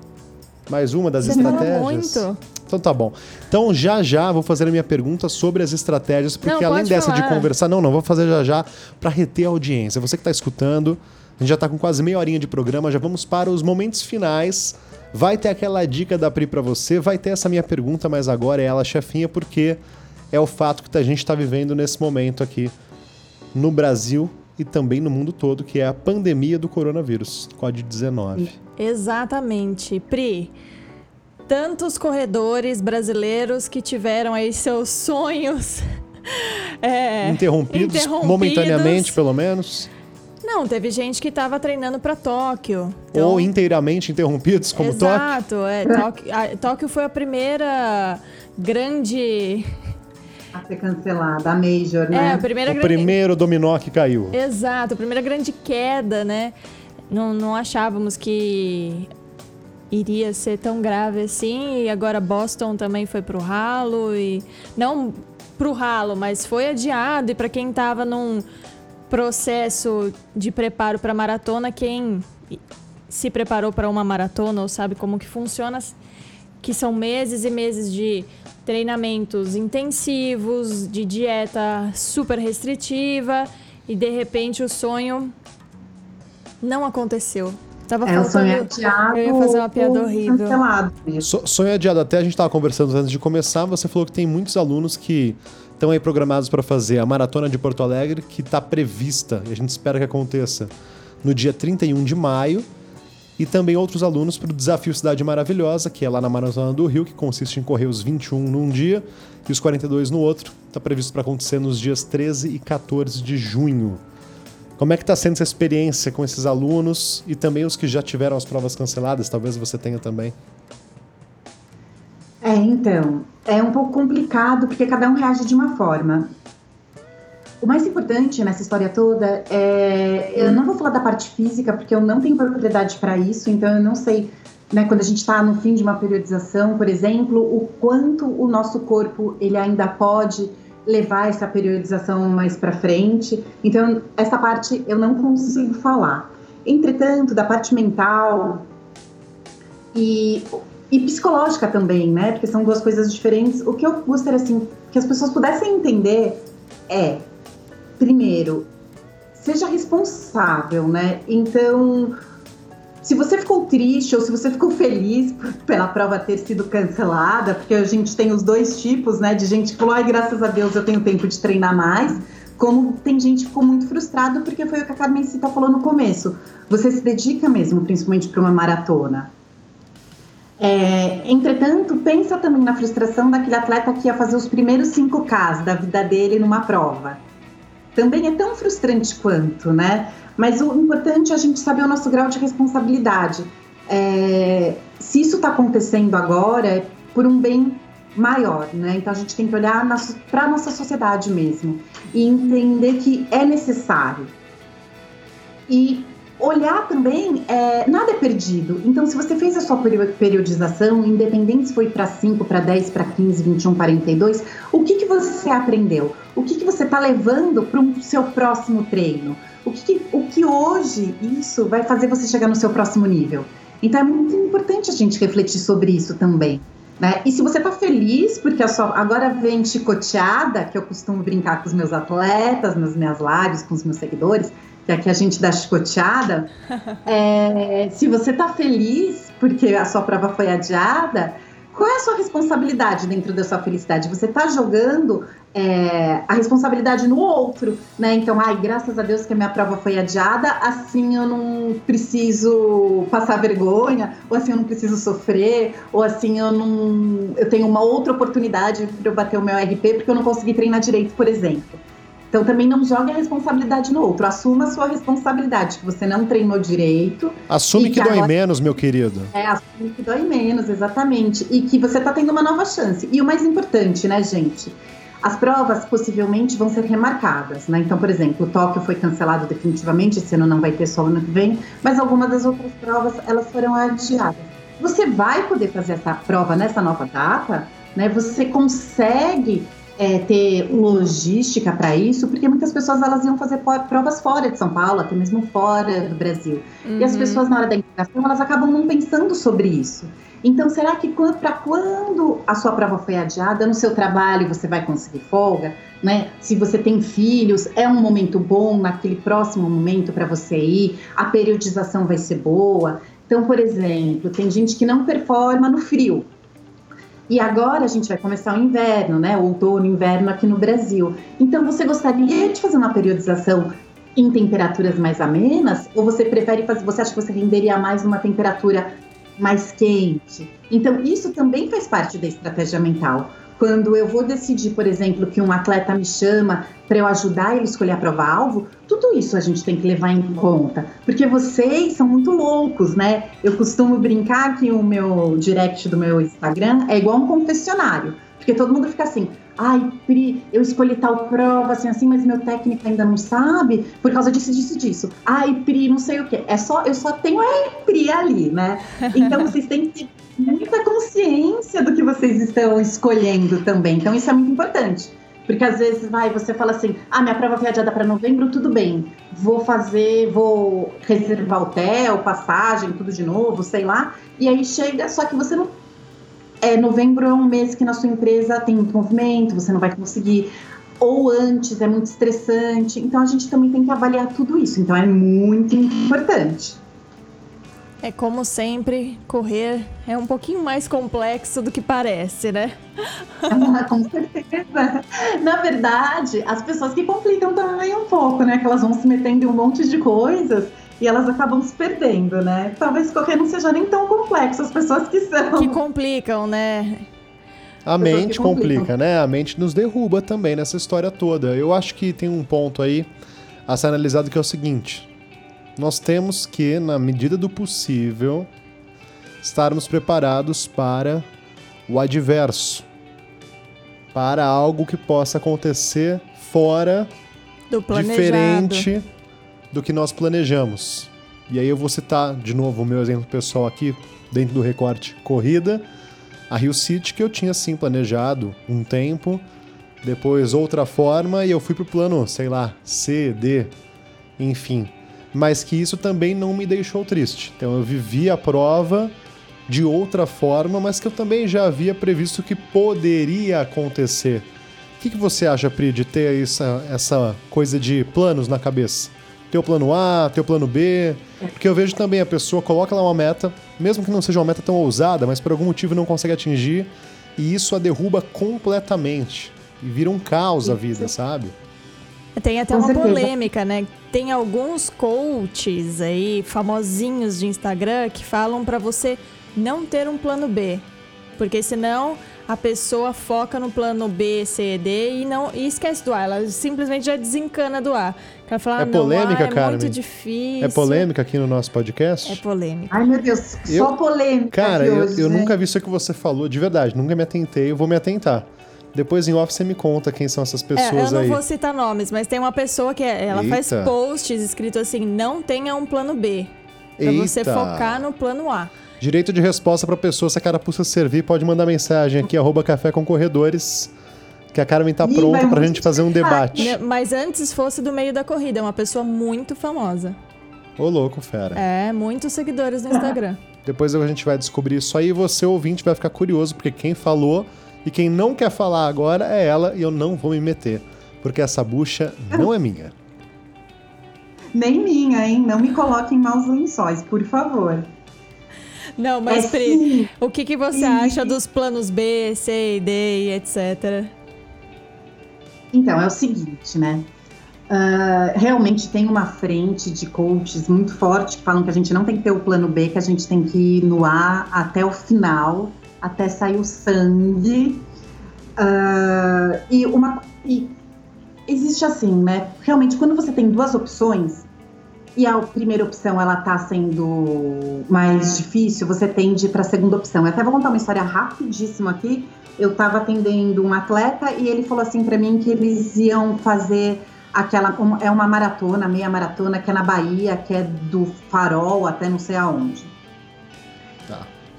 B: Mais uma das
A: você
B: estratégias?
A: muito.
B: Então tá bom. Então já já vou fazer a minha pergunta sobre as estratégias, porque
A: Não,
B: além dessa de
A: falar.
B: conversar, não, não, vou fazer já já para reter a audiência. Você que tá escutando, a gente já tá com quase meia horinha de programa, já vamos para os momentos finais. Vai ter aquela dica da Pri para você, vai ter essa minha pergunta, mas agora é ela chefinha, porque é o fato que a gente tá vivendo nesse momento aqui no Brasil e também no mundo todo, que é a pandemia do coronavírus, Covid-19.
A: Exatamente. Pri, tantos corredores brasileiros que tiveram aí seus sonhos
B: é, interrompidos, interrompidos, momentaneamente, pelo menos.
A: Não, teve gente que estava treinando para Tóquio.
B: Então... Ou inteiramente interrompidos, como
A: Exato,
B: Tóquio.
A: é. Tóquio, Tóquio foi a primeira grande
C: a ser cancelada, a Major, né?
A: É, a primeira
B: o
A: grande...
B: primeiro dominó que caiu.
A: Exato, a primeira grande queda, né? Não, não achávamos que iria ser tão grave assim. E agora Boston também foi pro ralo e não pro ralo, mas foi adiado. E para quem estava num processo de preparo para maratona, quem se preparou para uma maratona ou sabe como que funciona, que são meses e meses de treinamentos intensivos, de dieta super restritiva e de repente o sonho não aconteceu.
C: Tava é, faltando, sonho adiado,
A: eu ia fazer uma piada horrível.
B: So, sonho adiado, até a gente estava conversando antes de começar, você falou que tem muitos alunos que estão aí programados para fazer a maratona de Porto Alegre, que está prevista, e a gente espera que aconteça no dia 31 de maio, e também outros alunos para o Desafio Cidade Maravilhosa, que é lá na Maratona do Rio, que consiste em correr os 21 num dia e os 42 no outro. Está previsto para acontecer nos dias 13 e 14 de junho. Como é que está sendo essa experiência com esses alunos e também os que já tiveram as provas canceladas? Talvez você tenha também.
C: É, então, é um pouco complicado porque cada um reage de uma forma. O mais importante nessa história toda é. Eu não vou falar da parte física, porque eu não tenho propriedade para isso, então eu não sei, né, quando a gente está no fim de uma periodização, por exemplo, o quanto o nosso corpo ele ainda pode levar essa periodização mais para frente. Então, essa parte eu não consigo falar. Entretanto, da parte mental e, e psicológica também, né? Porque são duas coisas diferentes. O que eu gostaria assim que as pessoas pudessem entender é, primeiro, seja responsável, né? Então, se você ficou triste ou se você ficou feliz pela prova ter sido cancelada, porque a gente tem os dois tipos, né, de gente que falou, ai, graças a Deus eu tenho tempo de treinar mais, como tem gente que ficou muito frustrado porque foi o que a Carmen Cita falou no começo. Você se dedica mesmo, principalmente para uma maratona. É, entretanto, pensa também na frustração daquele atleta que ia fazer os primeiros 5Ks da vida dele numa prova. Também é tão frustrante quanto, né? Mas o importante é a gente saber o nosso grau de responsabilidade. É, se isso está acontecendo agora, é por um bem maior, né? Então a gente tem que olhar para a nossa sociedade mesmo e entender que é necessário. E olhar também, é, nada é perdido. Então, se você fez a sua periodização, independente se foi para 5, para 10, para 15, 21, 42, o que, que você aprendeu? O que, que você está levando para o seu próximo treino? o que, o que hoje isso vai fazer você chegar no seu próximo nível. Então é muito importante a gente refletir sobre isso também. Né? E se você está feliz, porque sua, agora vem chicoteada, que eu costumo brincar com os meus atletas, nas minhas lives, com os meus seguidores, que aqui a gente dá chicoteada. é, se você está feliz porque a sua prova foi adiada, qual é a sua responsabilidade dentro da sua felicidade? Você está jogando é, a responsabilidade no outro, né? Então, ai, graças a Deus que a minha prova foi adiada, assim eu não preciso passar vergonha, ou assim eu não preciso sofrer, ou assim eu não. Eu tenho uma outra oportunidade para eu bater o meu RP porque eu não consegui treinar direito, por exemplo. Então também não jogue a responsabilidade no outro. Assuma a sua responsabilidade, que você não treinou direito.
B: Assume que, que, dói agora... menos, meu querido.
C: É, assume que dói menos, exatamente. E que você está tendo uma nova chance. E o mais importante, né, gente? As provas possivelmente vão ser remarcadas, né? Então, por exemplo, o Tóquio foi cancelado definitivamente, esse ano não vai ter só ano que vem, mas algumas das outras provas elas foram adiadas. Você vai poder fazer essa prova nessa nova data, né? Você consegue é, ter logística para isso, porque muitas pessoas elas iam fazer provas fora de São Paulo, até mesmo fora do Brasil. Uhum. E as uhum. pessoas na hora da integração elas acabam não pensando sobre isso. Então, será que para quando a sua prova foi adiada, no seu trabalho você vai conseguir folga? Né? Se você tem filhos, é um momento bom naquele próximo momento para você ir, a periodização vai ser boa. Então, por exemplo, tem gente que não performa no frio, e agora a gente vai começar o inverno, né? Outono, inverno aqui no Brasil. Então você gostaria de fazer uma periodização em temperaturas mais amenas? Ou você prefere fazer, você acha que você renderia mais numa temperatura mais quente? Então, isso também faz parte da estratégia mental. Quando eu vou decidir, por exemplo, que um atleta me chama para eu ajudar ele a escolher a prova-alvo, tudo isso a gente tem que levar em conta. Porque vocês são muito loucos, né? Eu costumo brincar que o meu direct do meu Instagram é igual um confessionário. Porque todo mundo fica assim, ai, Pri, eu escolhi tal prova, assim, assim, mas meu técnico ainda não sabe, por causa disso, disso, disso. Ai, Pri, não sei o quê. É só, eu só tenho a Pri ali, né? Então vocês têm que ter muita consciência do que vocês estão escolhendo também. Então isso é muito importante. Porque às vezes vai, você fala assim: ah, minha prova foi adiada para novembro, tudo bem. Vou fazer, vou reservar hotel, passagem, tudo de novo, sei lá. E aí chega, só que você não é, novembro é um mês que na sua empresa tem muito movimento, você não vai conseguir. Ou antes, é muito estressante. Então a gente também tem que avaliar tudo isso. Então é muito importante.
A: É como sempre, correr é um pouquinho mais complexo do que parece, né?
C: Ah, com certeza. Na verdade, as pessoas que complicam também um pouco, né? Que elas vão se metendo em um monte de coisas e elas acabam se perdendo, né? Talvez correr não seja nem tão complexo, as pessoas que são.
A: Que complicam, né?
B: A mente complica, né? A mente nos derruba também nessa história toda. Eu acho que tem um ponto aí a ser analisado que é o seguinte: nós temos que, na medida do possível, estarmos preparados para o adverso, para algo que possa acontecer fora
A: do
B: diferente do que nós planejamos. E aí eu vou citar de novo o meu exemplo pessoal aqui, dentro do recorte corrida, a Rio City, que eu tinha sim planejado um tempo, depois outra forma, e eu fui pro plano, sei lá, C, D, enfim. Mas que isso também não me deixou triste. Então eu vivi a prova de outra forma, mas que eu também já havia previsto que poderia acontecer. O que, que você acha, Pri, de ter essa, essa coisa de planos na cabeça? Teu plano A, teu plano B. Porque eu vejo também a pessoa coloca lá uma meta, mesmo que não seja uma meta tão ousada, mas por algum motivo não consegue atingir, e isso a derruba completamente. E vira um caos a vida, sabe?
A: Tem até uma polêmica, né? Tem alguns coaches aí, famosinhos de Instagram, que falam para você não ter um plano B. Porque senão a pessoa foca no plano B, C, D e não e esquece do A. Ela simplesmente já desencana do A. Ela fala,
B: é polêmica,
A: não,
B: cara.
A: É muito difícil.
B: É polêmica aqui no nosso podcast?
A: É polêmica.
C: Ai, meu Deus, eu, só polêmica.
B: Cara, eu,
C: hoje,
B: eu
C: né?
B: nunca vi isso que você falou, de verdade. Nunca me atentei, eu vou me atentar. Depois em off você me conta quem são essas pessoas aí.
A: É, eu não
B: aí.
A: vou citar nomes, mas tem uma pessoa que é, ela
B: Eita.
A: faz posts escrito assim: não tenha um plano B. Pra você
B: Eita.
A: focar no plano A.
B: Direito de resposta pra pessoa, se a carapuça servir, pode mandar mensagem aqui, arroba café com corredores, que a Carmen tá
C: Ih,
B: pronta pra gente fazer um debate.
A: Mas antes fosse do meio da corrida, é uma pessoa muito famosa.
B: Ô louco, fera.
A: É, muitos seguidores no Instagram.
B: Depois a gente vai descobrir isso aí e você, ouvinte, vai ficar curioso, porque quem falou e quem não quer falar agora é ela e eu não vou me meter. Porque essa bucha não é minha.
C: Nem minha, hein? Não me coloquem em maus lençóis, por favor.
A: Não, mas
C: É
A: Pri,
C: sim.
A: o que, que você
C: Sim.
A: acha dos planos B, C e D e etc?
C: Então, é o seguinte, né? Ah, realmente tem uma frente de coaches muito forte que falam que a gente não tem que ter o plano B, que a gente tem que ir no A até o final, até sair o sangue. Ah, e uma. E existe assim, né? Realmente, quando você tem duas opções e a primeira opção ela tá sendo mais difícil, você tende para a segunda opção. Eu até vou contar uma história rapidíssima aqui. Eu estava atendendo um atleta e ele falou assim para mim que eles iam fazer aquela é uma maratona, meia maratona que é na Bahia, que é do Farol até não sei aonde.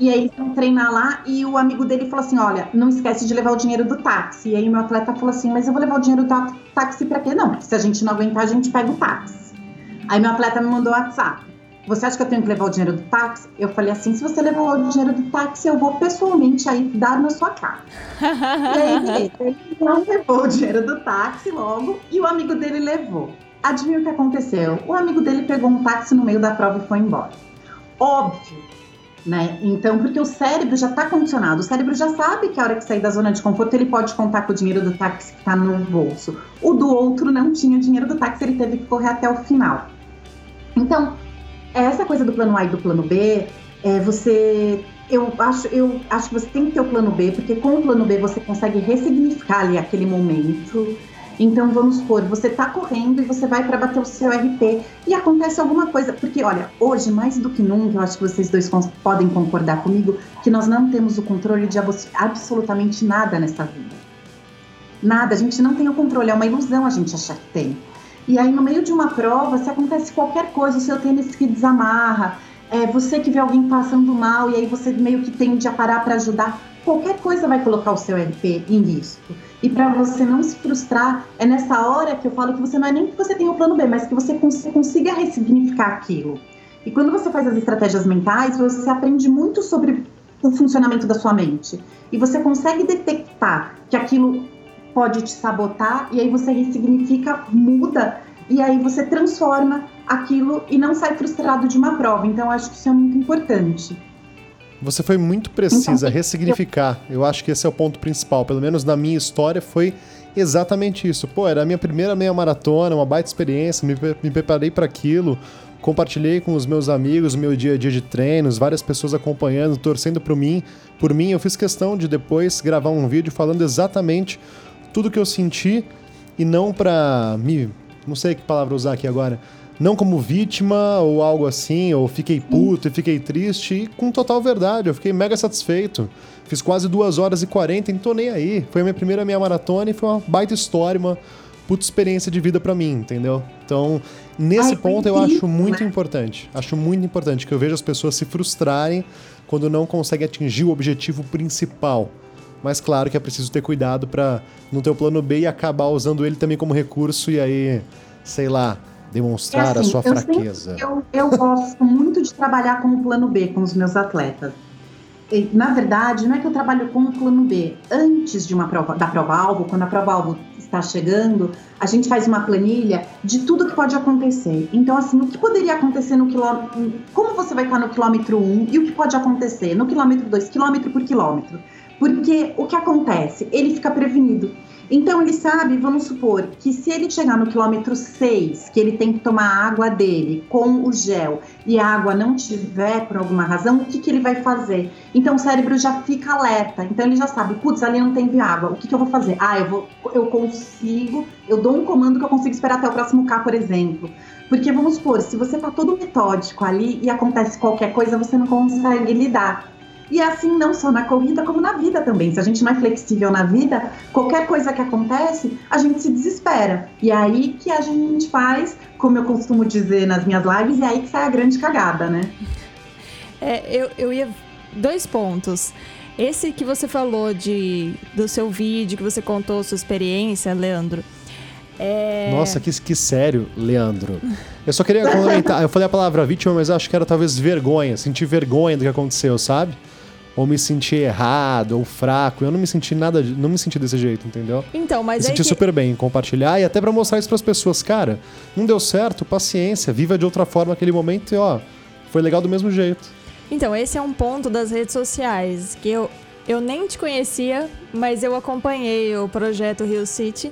C: E aí vão treinar lá e o amigo dele falou assim: olha, não esquece de levar o dinheiro do táxi. E aí o meu atleta falou assim: mas eu vou levar o dinheiro do tá- táxi pra quê? Não, porque se a gente não aguentar, a gente pega o táxi. Aí meu atleta me mandou WhatsApp. Você acha que eu tenho que levar o dinheiro do táxi? Eu falei assim: se você levar o dinheiro do táxi, eu vou pessoalmente aí dar na sua cara. E aí, beleza. ele não levou o dinheiro do táxi logo e o amigo dele levou. Adivinha o que aconteceu? O amigo dele pegou um táxi no meio da prova e foi embora. Óbvio Né? Então, porque o cérebro já está condicionado, o cérebro já sabe que a hora que sair da zona de conforto ele pode contar com o dinheiro do táxi que está no bolso. O do outro não tinha o dinheiro do táxi, ele teve que correr até o final. Então, essa coisa do plano A e do plano B, é, você eu acho, eu acho que você tem que ter o plano B, porque com o plano B você consegue ressignificar ali aquele momento. Então, vamos supor, você está correndo e você vai para bater o seu RP e acontece alguma coisa. Porque, olha, hoje, mais do que nunca, eu acho que vocês dois podem concordar comigo, que nós não temos o controle de absolutamente nada nessa vida. Nada, a gente não tem o controle, é uma ilusão a gente achar que tem. E aí, no meio de uma prova, se acontece qualquer coisa, o seu tênis que desamarra, é, você que vê alguém passando mal e aí você meio que tende a parar para ajudar, qualquer coisa vai colocar o seu RP em risco. E para você não se frustrar, é nessa hora que eu falo que você não é nem que você tenha o plano B, mas que você consiga ressignificar aquilo. E quando você faz as estratégias mentais, você aprende muito sobre o funcionamento da sua mente. E você consegue detectar que aquilo pode te sabotar, e aí você ressignifica, muda, e aí você transforma aquilo e não sai frustrado de uma prova. Então, acho que isso é muito importante.
B: Você foi muito precisa, então, ressignificar. Eu acho que esse é o ponto principal. Pelo menos na minha história foi exatamente isso. Pô, era a minha primeira meia maratona, uma baita experiência, me, me preparei para aquilo, compartilhei com os meus amigos o meu dia a dia de treinos, várias pessoas acompanhando, torcendo por mim. Por mim, eu fiz questão de depois gravar um vídeo falando exatamente tudo que eu senti e não para me, não sei que palavra usar aqui agora, não como vítima ou algo assim, ou fiquei puto e fiquei triste, e com total verdade, eu fiquei mega satisfeito. Fiz quase 2 horas e 40 e não tô nem aí. Foi a minha primeira meia maratona e foi uma baita história, uma puta experiência de vida para mim, entendeu? Então, nesse Ai, ponto eu acho muito né? importante. Acho muito importante que eu veja as pessoas se frustrarem quando não conseguem atingir o objetivo principal. Mas claro que é preciso ter cuidado para não ter o plano B e acabar usando ele também como recurso e aí, sei lá, demonstrar é assim, a sua eu fraqueza?
C: Sempre, eu, eu gosto muito de trabalhar com o plano B com os meus atletas. E, na verdade, não é que eu trabalho com o plano B. Antes de uma prova, da prova-alvo, quando a prova-alvo está chegando, a gente faz uma planilha de tudo que pode acontecer. Então, assim, o que poderia acontecer no quilômetro. Como você vai estar no quilômetro 1 e o que pode acontecer no quilômetro 2, quilômetro por quilômetro. Porque o que acontece? Ele fica prevenido. Então ele sabe, vamos supor, que se ele chegar no quilômetro 6, que ele tem que tomar a água dele com o gel e a água não tiver por alguma razão, o que, que ele vai fazer? Então o cérebro já fica alerta. Então ele já sabe, putz, ali não tem água. O que, que eu vou fazer? Ah, eu vou, eu consigo, eu dou um comando que eu consigo esperar até o próximo K, por exemplo. Porque vamos supor, se você tá todo metódico ali e acontece qualquer coisa, você não consegue lidar. E assim, não só na corrida, como na vida também. Se a gente não é flexível na vida, qualquer coisa que acontece, a gente se desespera. E é aí que a gente faz, como eu costumo dizer nas minhas lives, é aí que sai a grande cagada, né?
A: É, eu, eu ia. Dois pontos. Esse que você falou de, do seu vídeo, que você contou sua experiência, Leandro.
B: É... Nossa, que, que sério, Leandro. Eu só queria comentar. Eu falei a palavra vítima, mas acho que era talvez vergonha. Sentir vergonha do que aconteceu, sabe? Ou me senti errado ou fraco. Eu não me senti nada, não me senti desse jeito, entendeu?
A: Então, mas
B: me senti
A: que...
B: super bem em compartilhar e até para mostrar isso para as pessoas, cara, não deu certo, paciência, viva de outra forma aquele momento e ó, foi legal do mesmo jeito.
A: Então, esse é um ponto das redes sociais que eu eu nem te conhecia, mas eu acompanhei o projeto Rio City.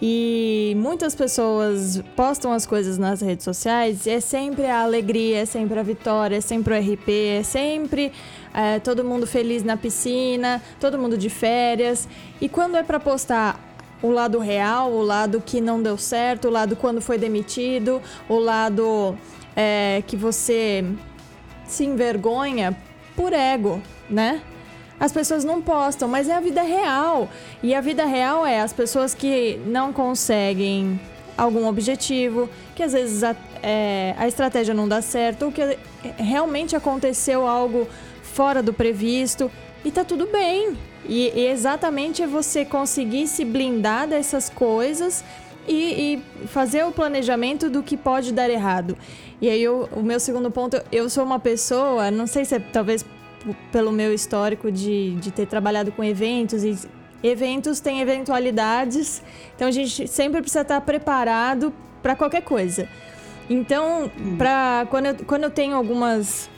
A: E muitas pessoas postam as coisas nas redes sociais e é sempre a alegria, é sempre a vitória, é sempre o RP, é sempre é, todo mundo feliz na piscina, todo mundo de férias. E quando é para postar o lado real, o lado que não deu certo, o lado quando foi demitido, o lado é, que você se envergonha por ego, né? As pessoas não postam, mas é a vida real. E a vida real é as pessoas que não conseguem algum objetivo, que às vezes a, é, a estratégia não dá certo, ou que realmente aconteceu algo fora do previsto e tá tudo bem. E, e exatamente é você conseguir se blindar dessas coisas e, e, fazer o planejamento do que pode dar errado. E aí, eu, o meu segundo ponto, eu sou uma pessoa, não sei se é talvez pelo meu histórico de, de ter trabalhado com eventos e eventos têm eventualidades, então a gente sempre precisa estar preparado para qualquer coisa. Então, pra, quando, eu, quando eu tenho algumas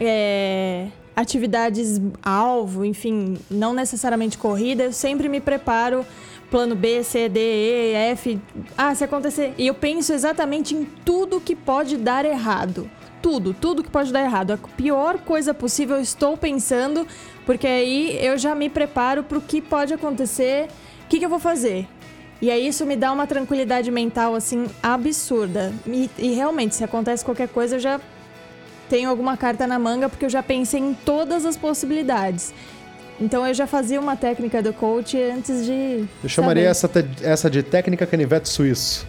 A: é, atividades alvo, enfim, não necessariamente corrida, eu sempre me preparo plano B, C, D, E, F. Ah, se acontecer. E eu penso exatamente em tudo que pode dar errado. Tudo, tudo que pode dar errado. A pior coisa possível eu estou pensando, porque aí eu já me preparo para o que pode acontecer, o que, que eu vou fazer. E aí isso me dá uma tranquilidade mental assim absurda. E, e, realmente, se acontece qualquer coisa, eu já tenho alguma carta na manga porque eu já pensei em todas as possibilidades. Então eu já fazia uma técnica do coach antes de.
B: Eu chamaria essa, essa de técnica canivete suíço.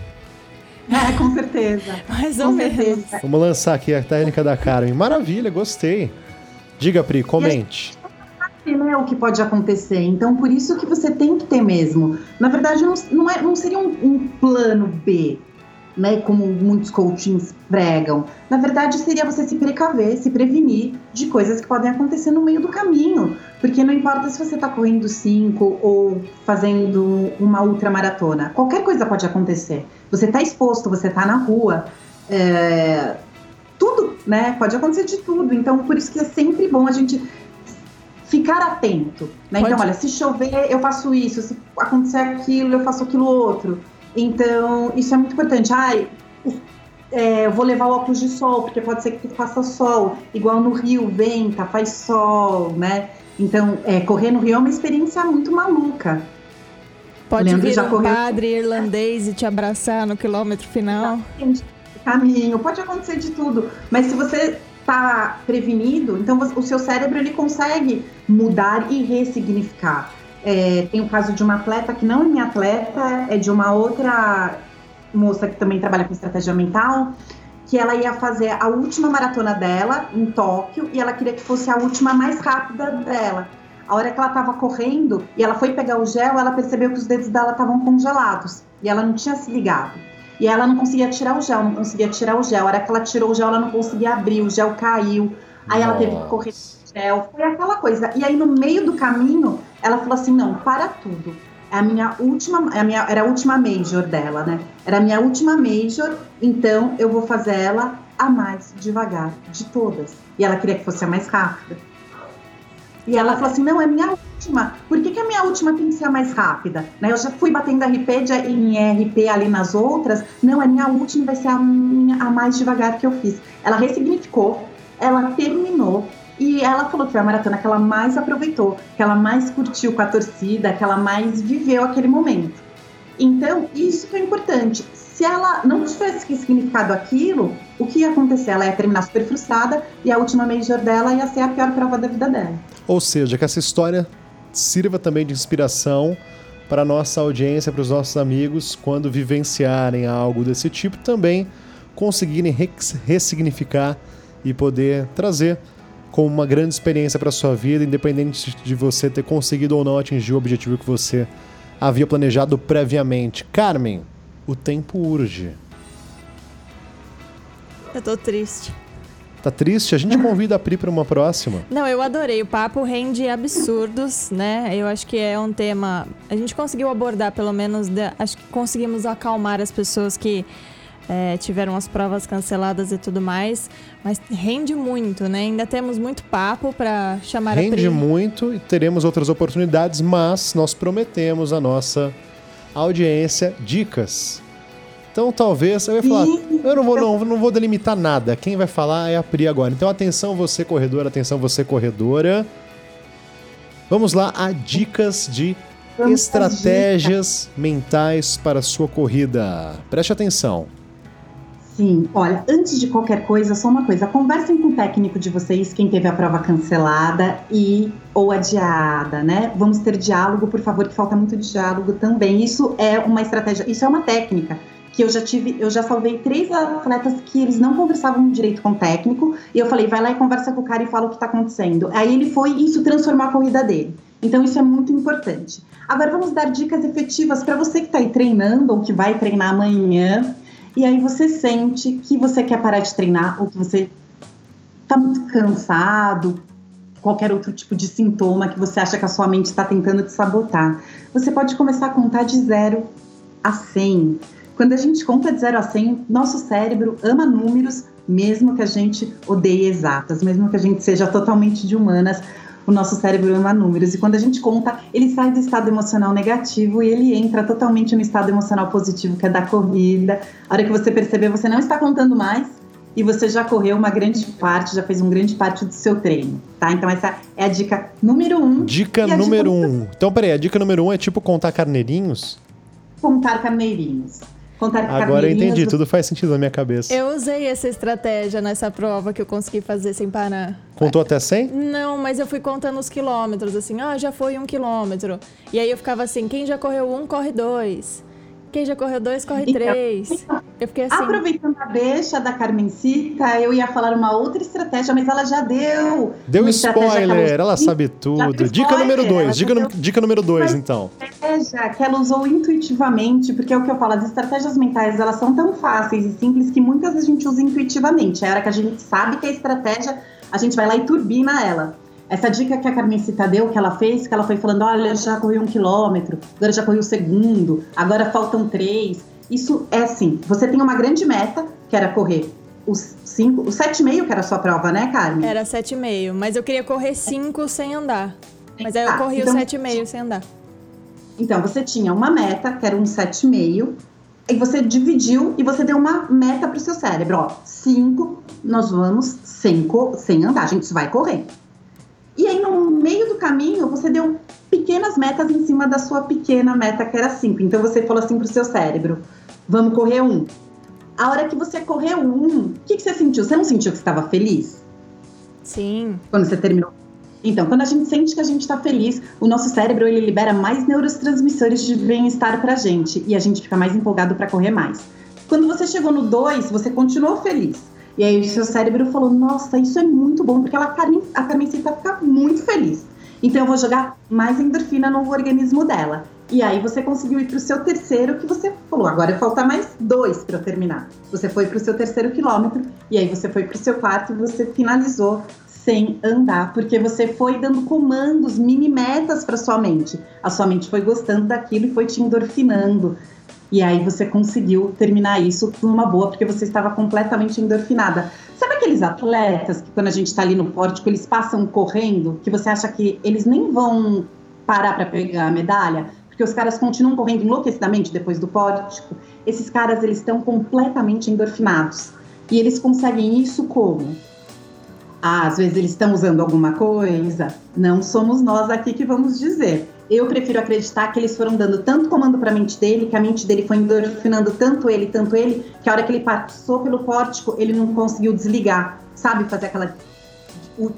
C: É, com certeza.
A: Mais ou menos.
B: Vamos lançar aqui a técnica da Karen. Maravilha, gostei. Diga, Pri, comente.
C: Né, o que pode acontecer. Então, por isso que você tem que ter mesmo. Na verdade, não, não, é, não seria um, um plano B né, como muitos coachings pregam. Na verdade, seria você se precaver, se prevenir de coisas que podem acontecer no meio do caminho. Porque não importa se você está correndo 5 ou fazendo uma ultramaratona, qualquer coisa pode acontecer. Você está exposto, você está na rua, é... tudo, né? Pode acontecer de tudo. Então, por isso que é sempre bom a gente ficar atento. Né? Então, olha, se chover, eu faço isso, se acontecer aquilo, eu faço aquilo outro. Então, isso é muito importante. Ai, é, eu vou levar o óculos de sol, porque pode ser que faça sol. Igual no Rio, venta, faz sol, né? Então, é, correr no Rio é uma experiência muito maluca.
A: Pode Leandro vir um correu... padre irlandês e te abraçar no quilômetro final.
C: Caminho, pode acontecer de tudo. Mas se você está prevenido, então o seu cérebro ele consegue mudar e ressignificar. É, tem o caso de uma atleta que não é minha atleta, é de uma outra moça que também trabalha com estratégia mental, que ela ia fazer a última maratona dela em Tóquio e ela queria que fosse a última mais rápida dela. A hora que ela estava correndo e ela foi pegar o gel, ela percebeu que os dedos dela estavam congelados e ela não tinha se ligado. E ela não conseguia tirar o gel, não conseguia tirar o gel. A hora que ela tirou o gel, ela não conseguia abrir, o gel caiu. Aí Nossa. ela teve que correr gel, foi aquela coisa. E aí no meio do caminho, ela falou assim: não, para tudo. É a minha última, é a minha, era a última major dela, né? Era a minha última major, então eu vou fazer ela a mais devagar de todas. E ela queria que fosse a mais rápida. E ela falou assim: não, é minha última. Por que, que a minha última tem que ser a mais rápida? Né? Eu já fui batendo RP em RP ali nas outras. Não, é minha última, vai ser a, minha, a mais devagar que eu fiz. Ela ressignificou, ela terminou, e ela falou que foi a maratona que ela mais aproveitou, que ela mais curtiu com a torcida, que ela mais viveu aquele momento. Então, isso que é importante. Se ela não tivesse significado aquilo, o que ia acontecer? Ela ia terminar super frustrada e a última major dela ia ser a pior prova da vida dela.
B: Ou seja, que essa história sirva também de inspiração para a nossa audiência, para os nossos amigos, quando vivenciarem algo desse tipo, também conseguirem ressignificar e poder trazer como uma grande experiência para sua vida, independente de você ter conseguido ou não atingir o objetivo que você havia planejado previamente. Carmen, o tempo urge.
A: Eu tô triste.
B: Tá triste? A gente convida a Pri para uma próxima.
A: Não, eu adorei. O papo rende absurdos, né? Eu acho que é um tema. A gente conseguiu abordar, pelo menos, acho que conseguimos acalmar as pessoas que é, tiveram as provas canceladas e tudo mais, mas rende muito, né? Ainda temos muito papo para chamar
B: rende
A: a Rende
B: muito e teremos outras oportunidades, mas nós prometemos a nossa audiência dicas. Então talvez eu ia falar, eu não vou, não, não vou delimitar nada. Quem vai falar é a Pri agora. Então atenção você corredora, atenção você corredora. Vamos lá a dicas de estratégias mentais para a sua corrida. Preste atenção.
C: Sim, olha, antes de qualquer coisa, só uma coisa, conversem com o técnico de vocês, quem teve a prova cancelada e ou adiada, né? Vamos ter diálogo, por favor, que falta muito diálogo também. Isso é uma estratégia, isso é uma técnica que eu já tive, eu já salvei três atletas que eles não conversavam direito com o técnico, e eu falei, vai lá e conversa com o cara e fala o que está acontecendo. Aí ele foi isso transformou a corrida dele. Então isso é muito importante. Agora vamos dar dicas efetivas para você que está aí treinando ou que vai treinar amanhã e aí você sente que você quer parar de treinar ou que você está muito cansado, qualquer outro tipo de sintoma que você acha que a sua mente está tentando te sabotar. Você pode começar a contar de zero a 100. Quando a gente conta de zero a 100, nosso cérebro ama números, mesmo que a gente odeie exatas, mesmo que a gente seja totalmente de humanas, o nosso cérebro ama números. E quando a gente conta, ele sai do estado emocional negativo e ele entra totalmente no estado emocional positivo, que é da corrida. A hora que você perceber, você não está contando mais e você já correu uma grande parte, já fez uma grande parte do seu treino, tá? Então essa é a dica número um.
B: Dica número dica... um. Então, peraí, a dica número um é tipo contar carneirinhos?
C: Contar carneirinhos. Contar
B: Agora eu entendi, tudo faz sentido na minha cabeça.
A: Eu usei essa estratégia nessa prova que eu consegui fazer sem parar.
B: Contou até 100?
A: Não, mas eu fui contando os quilômetros, assim, ah, já foi um quilômetro. E aí eu ficava assim, quem já correu um, corre dois. Quem já correu dois, corre então, três. Eu fiquei assim.
C: Aproveitando a deixa da Carmencita, eu ia falar uma outra estratégia, mas ela já deu.
B: Deu spoiler, ela, sabe tudo. Dica número dois, dica, deu... dica número dois, então.
C: Estratégia que ela usou intuitivamente, porque é o que eu falo, as estratégias mentais elas são tão fáceis e simples que muitas a gente usa intuitivamente. É a hora que a gente sabe que a estratégia, a gente vai lá e turbina ela. Essa dica que a Carmencita deu, que ela fez, que ela foi falando, olha, já corri um quilômetro, agora já corri o segundo, agora faltam três. Isso é assim, você tem uma grande meta, que era correr os cinco, os sete e meio que era a sua prova, né, Carmen?
A: Era sete e meio, mas eu queria correr cinco sem andar. Mas aí eu ah, corri então, os sete e meio sem andar.
C: Então, você tinha uma meta, que era um sete e meio, e você dividiu e você deu uma meta para o seu cérebro. Ó, cinco, nós vamos sem, sem andar, a gente vai correr. E aí, no meio do caminho, você deu pequenas metas em cima da sua pequena meta, que era 5. Então, você falou assim pro seu cérebro: vamos correr um. A hora que você correu um, o que, que você sentiu? Você não sentiu que estava feliz?
A: Sim.
C: Quando você terminou? Então, quando a gente sente que a gente está feliz, o nosso cérebro ele libera mais neurotransmissores de bem-estar para a gente e a gente fica mais empolgado para correr mais. Quando você chegou no 2, você continuou feliz. E aí o seu cérebro falou: Nossa, isso é muito bom, porque ela, a Carmencita fica muito feliz. Então eu vou jogar mais endorfina no organismo dela. E aí você conseguiu ir para o seu terceiro, que você falou, agora falta mais dois para eu terminar. Você foi para o seu terceiro quilômetro, e aí você foi para o seu quarto e você finalizou sem andar, porque você foi dando comandos, mini metas para sua mente. A sua mente foi gostando daquilo e foi te endorfinando. E aí você conseguiu terminar isso numa boa, porque você estava completamente endorfinada. Sabe aqueles atletas que quando a gente está ali no pórtico, eles passam correndo, que você acha que eles nem vão parar para pegar a medalha? Porque os caras continuam correndo enlouquecidamente depois do pórtico. Esses caras, eles estão completamente endorfinados. E eles conseguem isso como? Ah, às vezes eles estão usando alguma coisa. Não somos nós aqui que vamos dizer eu prefiro acreditar que eles foram dando tanto comando para a mente dele, que a mente dele foi endorfinando tanto ele, tanto ele, que a hora que ele passou pelo pórtico, ele não conseguiu desligar, sabe? Fazer aquela. O,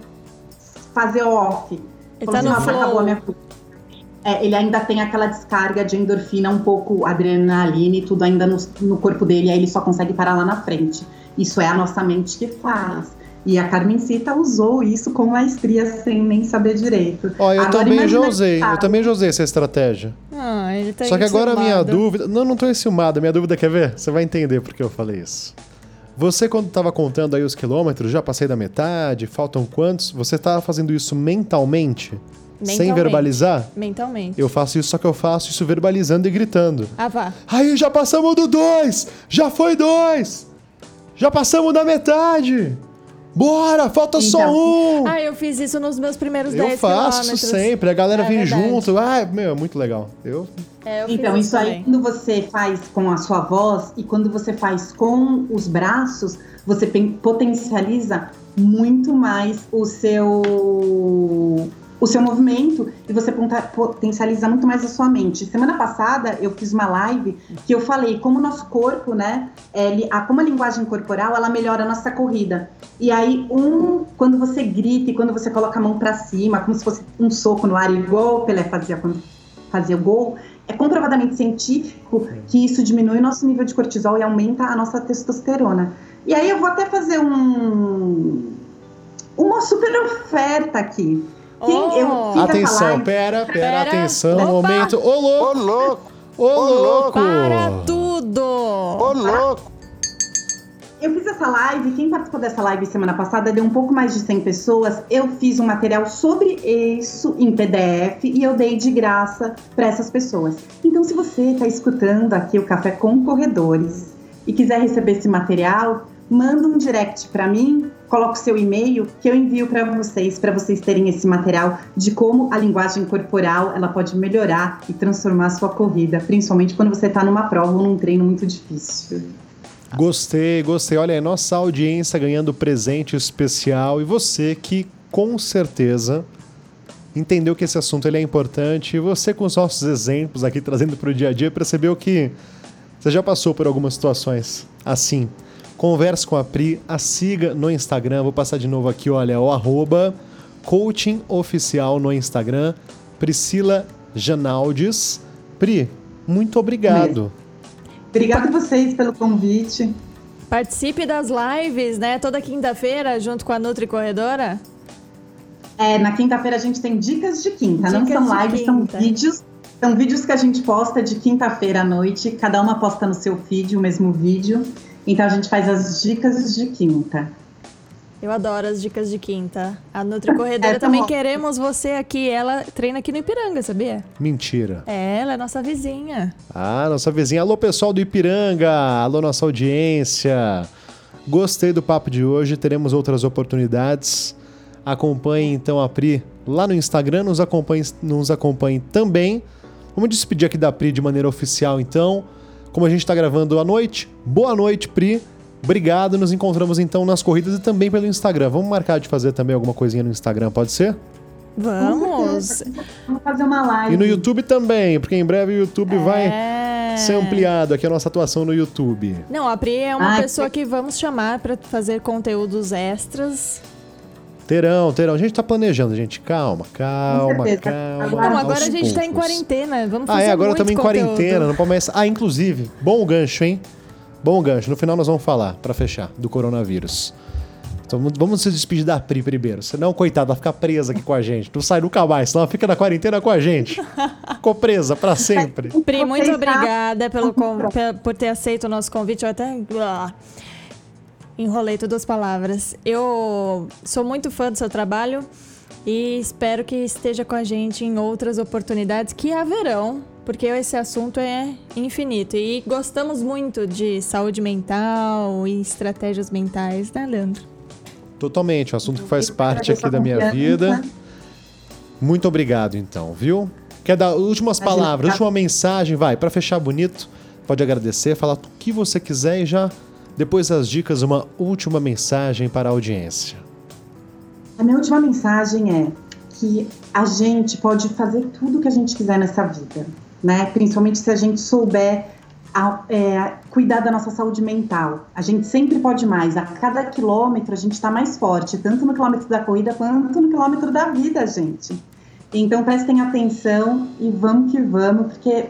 C: fazer off.
A: Ele tá no assim, acabou a minha
C: é, ele ainda tem aquela descarga de endorfina, um pouco adrenalina e tudo ainda no, no corpo dele, aí ele só consegue parar lá na frente. Isso é a nossa mente que faz. E a Carmencita usou isso com maestria sem nem saber direito.
B: Ó, eu agora, também já usei, eu também já usei essa estratégia.
A: Ah, ele tá
B: Só que agora a minha dúvida. Não, não tô enciumado. Minha dúvida quer ver? Você vai entender por que eu falei isso. Você, quando estava contando aí os quilômetros, já passei da metade, faltam quantos? Você estava fazendo isso mentalmente? Mentalmente. Sem verbalizar?
A: Mentalmente.
B: Eu faço isso, só que eu faço isso verbalizando e gritando.
A: Ah, vá.
B: Aí já passamos do dois! Já foi dois! Já passamos da metade! Bora, falta então, só um!
A: Ah, eu fiz isso nos meus primeiros 10
B: Eu faço
A: quilômetros.
B: sempre, a galera é vem verdade. junto. Ah, meu, é muito legal. Eu...
C: É, eu então, isso, isso aí, quando você faz com a sua voz e quando você faz com os braços, você potencializa muito mais o seu o seu movimento e você potencializa muito mais a sua mente. Semana passada eu fiz uma live que eu falei como o nosso corpo, né, ele, a, como a linguagem corporal, ela melhora a nossa corrida. E aí, um, quando você grita e quando você coloca a mão para cima, como se fosse um soco no ar, igual o Pelé fazia quando fazia o gol, é comprovadamente científico que isso diminui o nosso nível de cortisol e aumenta a nossa testosterona. E aí eu vou até fazer um uma super oferta aqui.
B: Quem, oh. atenção, pera, pera, pera, atenção, Opa. momento. Ô louco!
D: Ô louco!
B: Ô louco!
A: Para tudo!
D: Ô louco!
C: Eu fiz essa live, quem participou dessa live semana passada deu um pouco mais de 100 pessoas. Eu fiz um material sobre isso em PDF e eu dei de graça para essas pessoas. Então, se você está escutando aqui o Café com Corredores e quiser receber esse material, manda um direct para mim, coloca o seu e-mail que eu envio para vocês, para vocês terem esse material de como a linguagem corporal ela pode melhorar e transformar a sua corrida, principalmente quando você está numa prova ou num treino muito difícil.
B: Gostei, gostei. Olha aí, nossa audiência ganhando presente especial e você que com certeza entendeu que esse assunto ele é importante e você com os nossos exemplos aqui trazendo para o dia a dia percebeu que você já passou por algumas situações assim. Converse com a Pri, a siga no Instagram. Vou passar de novo aqui, olha, o arroba coaching oficial no Instagram. Priscila Janaldes. Pri, muito obrigado.
C: Obrigada a vocês pelo convite.
A: Participe das lives, né? Toda quinta-feira, junto com a Nutri Corredora.
C: É, na quinta-feira a gente tem dicas de quinta. Dicas Não são lives, são vídeos. São vídeos que a gente posta de quinta-feira à noite. Cada uma posta no seu feed o mesmo vídeo. Então a gente faz as dicas de quinta.
A: Eu adoro as dicas de quinta. A Nutri Corredora é, também bom. queremos você aqui. Ela treina aqui no Ipiranga, sabia?
B: Mentira.
A: É, ela é nossa vizinha.
B: Ah, nossa vizinha. Alô, pessoal do Ipiranga. Alô, nossa audiência. Gostei do papo de hoje. Teremos outras oportunidades. Acompanhe então a Pri lá no Instagram. Nos acompanhe, nos acompanhe também. Vamos despedir aqui da Pri de maneira oficial, então. Como a gente está gravando à noite, boa noite, Pri. Obrigado, nos encontramos então nas corridas e também pelo Instagram. Vamos marcar de fazer também alguma coisinha no Instagram, pode ser?
A: Vamos!
C: Vamos fazer uma live.
B: E no YouTube também, porque em breve o YouTube é... vai ser ampliado aqui a nossa atuação no YouTube.
A: Não, a Pri é uma Ai, pessoa que vamos chamar para fazer conteúdos extras.
B: Terão, terão. A gente tá planejando, gente. Calma, calma, calma.
A: Não, agora a gente tá em quarentena. Vamos fazer
B: Ah, é, agora estamos em
A: conteúdo.
B: quarentena. Não começa. Ah, inclusive, bom gancho, hein? Bom gancho. No final nós vamos falar, para fechar, do coronavírus. Então vamos se despedir da Pri primeiro. Senão, coitada, ela fica presa aqui com a gente. Não sai nunca mais, senão ela fica na quarentena com a gente. Ficou presa para sempre.
A: Pri, muito obrigada pelo, por ter aceito o nosso convite. Eu até. Enrolei todas as palavras. Eu sou muito fã do seu trabalho e espero que esteja com a gente em outras oportunidades que haverão porque esse assunto é infinito e gostamos muito de saúde mental e estratégias mentais, né, Leandro?
B: Totalmente, um assunto que faz parte aqui da minha vida. Muito obrigado, então, viu? Quer dar últimas palavras, última mensagem, vai, para fechar bonito, pode agradecer, falar o que você quiser e já, depois das dicas, uma última mensagem para a audiência.
C: A minha última mensagem é que a gente pode fazer tudo o que a gente quiser nessa vida né? Principalmente se a gente souber a, é, cuidar da nossa saúde mental. A gente sempre pode mais. A cada quilômetro a gente está mais forte, tanto no quilômetro da corrida quanto no quilômetro da vida, gente. Então prestem atenção e vamos que vamos, porque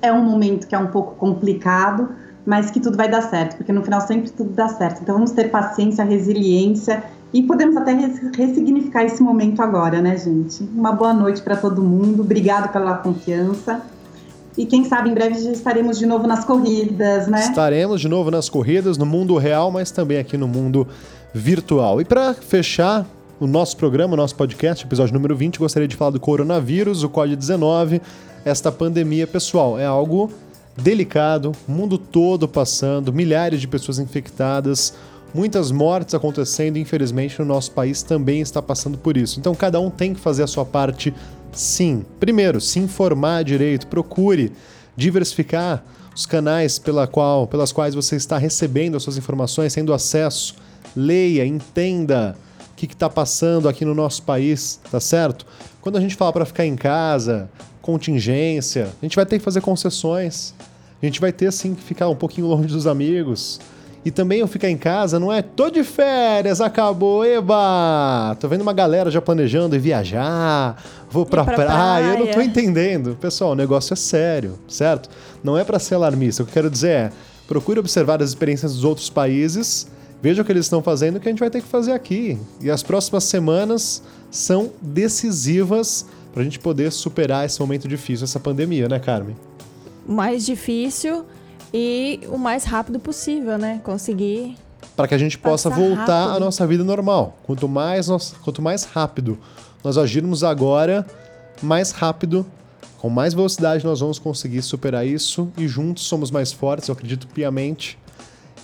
C: é um momento que é um pouco complicado, mas que tudo vai dar certo, porque no final sempre tudo dá certo. Então vamos ter paciência, resiliência e podemos até ressignificar esse momento agora, né, gente? Uma boa noite para todo mundo. Obrigado pela confiança. E quem sabe em breve estaremos de novo nas corridas, né?
B: Estaremos de novo nas corridas, no mundo real, mas também aqui no mundo virtual. E para fechar o nosso programa, o nosso podcast, episódio número 20, gostaria de falar do coronavírus, o Covid-19, esta pandemia, pessoal, é algo delicado, o mundo todo passando, milhares de pessoas infectadas, muitas mortes acontecendo, infelizmente no nosso país também está passando por isso. Então cada um tem que fazer a sua parte, sim. Primeiro, se informar direito, procure diversificar os canais pela qual, pelas quais você está recebendo as suas informações, tendo acesso. Leia, entenda o que está passando aqui no nosso país, tá certo? Quando a gente fala para ficar em casa, contingência, a gente vai ter que fazer concessões. A gente vai ter sim que ficar um pouquinho longe dos amigos. E também eu ficar em casa, não é? Tô de férias, acabou, eba! Tô vendo uma galera já planejando e viajar, vou pra, pra praia. praia. Eu não tô entendendo. Pessoal, o negócio é sério, certo? Não é para ser alarmista. O que eu quero dizer é, procure observar as experiências dos outros países, veja o que eles estão fazendo e o que a gente vai ter que fazer aqui. E as próximas semanas são decisivas pra gente poder superar esse momento difícil, essa pandemia, né, Carmen?
A: Mais difícil e o mais rápido possível, né? Conseguir.
B: Para que a gente possa voltar rápido. à nossa vida normal. Quanto mais, nós, quanto mais rápido nós agirmos agora, mais rápido, com mais velocidade, nós vamos conseguir superar isso e juntos somos mais fortes, eu acredito piamente.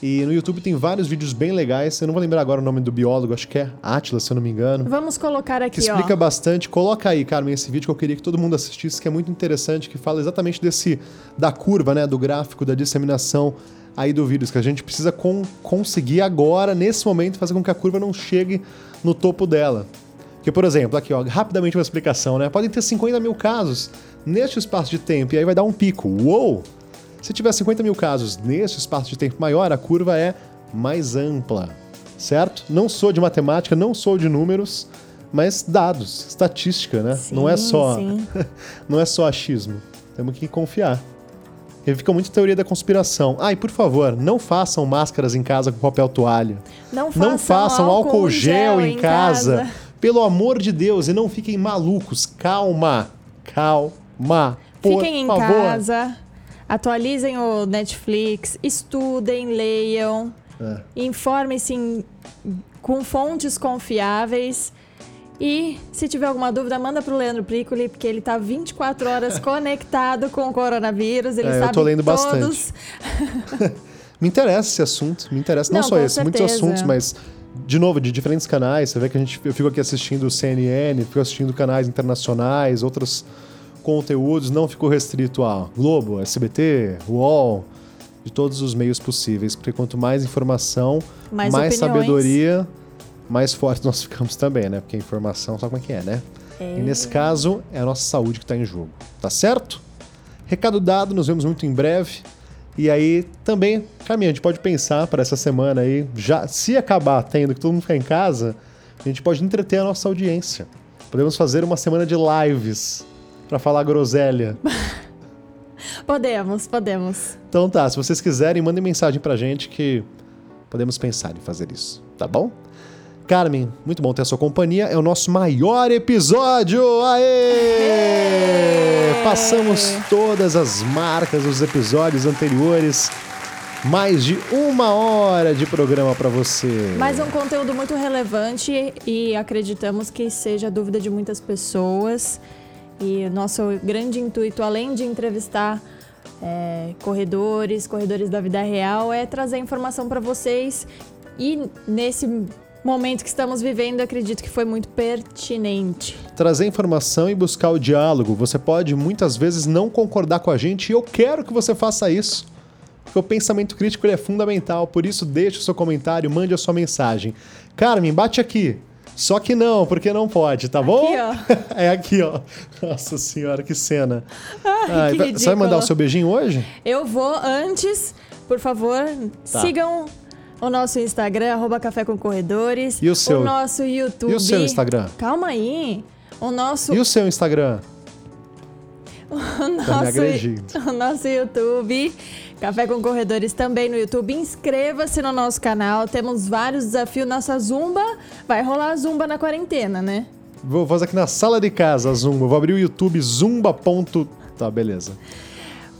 B: E no YouTube tem vários vídeos bem legais. Eu não vou lembrar agora o nome do biólogo, acho que é Atlas, se eu não me engano.
A: Vamos colocar aqui,
B: que explica
A: ó.
B: bastante. Coloca aí, Carmen, esse vídeo que eu queria que todo mundo assistisse, que é muito interessante, que fala exatamente desse da curva, né, do gráfico da disseminação aí do vírus, que a gente precisa com, conseguir agora, nesse momento, fazer com que a curva não chegue no topo dela. Que, por exemplo, aqui, ó, rapidamente uma explicação, né? Podem ter 50 mil casos neste espaço de tempo, e aí vai dar um pico. Uou! Se tiver 50 mil casos neste espaço de tempo maior, a curva é mais ampla, certo? Não sou de matemática, não sou de números, mas dados, estatística, né?
A: Sim,
B: não é só, não é só achismo. Temos que confiar. E fica muito teoria da conspiração. Ah, e por favor, não façam máscaras em casa com papel toalha.
A: Não façam,
B: Não façam álcool gel em casa. Pelo amor de Deus, e não fiquem malucos. Calma. Calma. Por
A: Fiquem em
B: favor.
A: casa, atualizem o Netflix, estudem, leiam,
B: É.
A: informem-se em- com fontes confiáveis. E se tiver alguma dúvida, manda pro Leandro Pricoli, porque ele tá 24 horas conectado com o coronavírus. Ele
B: É, eu
A: sabe
B: tô lendo
A: todos.
B: bastante. Me interessa esse assunto, me interessa não,
A: Não,
B: só esse, muitos
A: certeza.
B: assuntos, mas de novo, de diferentes canais. Você vê que a gente, eu fico aqui assistindo o CNN, fico assistindo canais internacionais, outros conteúdos, não ficou restrito a Globo, SBT, UOL, de todos os meios possíveis, porque quanto mais informação,
A: Mais
B: mais, sabedoria, mais fortes nós ficamos também, né? Porque a informação, sabe como é que é, né? E nesse caso, é a nossa saúde que está em jogo, tá certo? Recado dado, nos vemos muito em breve. E aí, também, Carminha, a gente pode pensar para essa semana aí, já se acabar tendo que todo mundo ficar em casa, a gente pode entreter a nossa audiência. Podemos fazer uma semana de lives para falar groselha.
A: Podemos, podemos.
B: Então tá, se vocês quiserem, mandem mensagem pra gente que podemos pensar em fazer isso, tá bom? Carmen, muito bom ter a sua companhia. É o nosso maior episódio! Aê! Passamos todas as marcas dos episódios anteriores. Mais de uma hora de programa pra você.
A: Mais um conteúdo muito relevante e acreditamos que seja a dúvida de muitas pessoas. E nosso grande intuito, além de entrevistar é, corredores, corredores da vida real, é trazer informação para vocês. E nesse momento que estamos vivendo, acredito que foi muito pertinente.
B: trazer informação e buscar o diálogo. Você pode muitas vezes não concordar com a gente e eu quero que você faça isso. Porque o pensamento crítico é fundamental, por isso deixe o seu comentário, mande a sua mensagem. Carmen, bate aqui. Só que não, porque não pode, tá bom?
A: Aqui,
B: é aqui, ó. Nossa senhora, que cena.
A: Ai, que
B: vai- você vai mandar o seu beijinho hoje?
A: Eu vou antes, por favor,
B: Tá.
A: sigam o nosso Instagram, arroba Café com Corredores.
B: E o seu?
A: nosso YouTube.
B: E o seu Instagram?
A: Calma aí. O nosso,
B: E o seu Instagram?
A: o
B: Tá
A: nosso, o nosso YouTube. Café com Corredores também no YouTube. Inscreva-se no nosso canal. Temos vários desafios. Nossa Zumba. Vai rolar Zumba na quarentena, né?
B: Vou fazer aqui na sala de casa, Zumba. Vou abrir o YouTube zumba. Tá, beleza.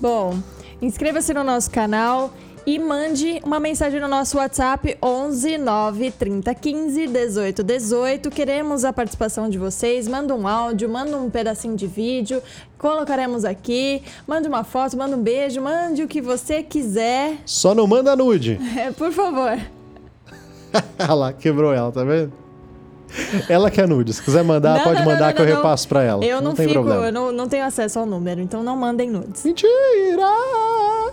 A: Bom, inscreva-se no nosso canal e mande uma mensagem no nosso WhatsApp 11 9 30 15 18 18. Queremos a participação de vocês. Manda um áudio, manda um pedacinho de vídeo, colocaremos aqui. Mande uma foto, manda um beijo, mande o que você quiser.
B: Só não manda nude.
A: É, por favor.
B: Olha lá, quebrou ela, tá vendo? Ela que é nude. Se quiser mandar,
A: Não,
B: pode
A: não,
B: mandar
A: não,
B: que eu repasso pra ela.
A: Eu não, fico,
B: problema.
A: eu não, não tenho acesso ao número, então não mandem nudes.
B: Mentira!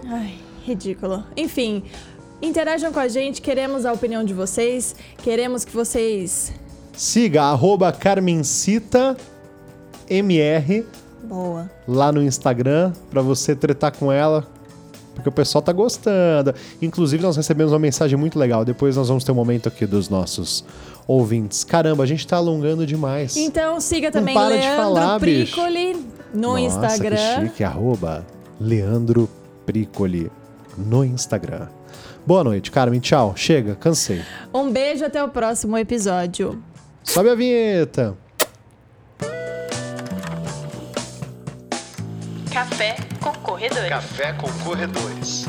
A: Ai, ridículo. Enfim, interajam com a gente, queremos a opinião de vocês, queremos que vocês.
B: Siga arroba CarmenCitaMR
A: Boa.
B: lá no Instagram pra você tretar com ela. Porque o pessoal tá gostando. Inclusive, nós recebemos uma mensagem muito legal. Depois nós vamos ter um momento aqui dos nossos ouvintes. Caramba, a gente tá alongando demais.
A: Então siga também
B: para de
A: Leandro
B: falar, bicho.
A: Pricoli no
B: Nossa,
A: Instagram.
B: Que chique, arroba Leandro Pricoli no Instagram. Boa noite, Carmen. Tchau. Chega, cansei.
A: Um beijo até o próximo episódio.
B: Sobe a vinheta.
A: Café com corredores.
D: Café com corredores.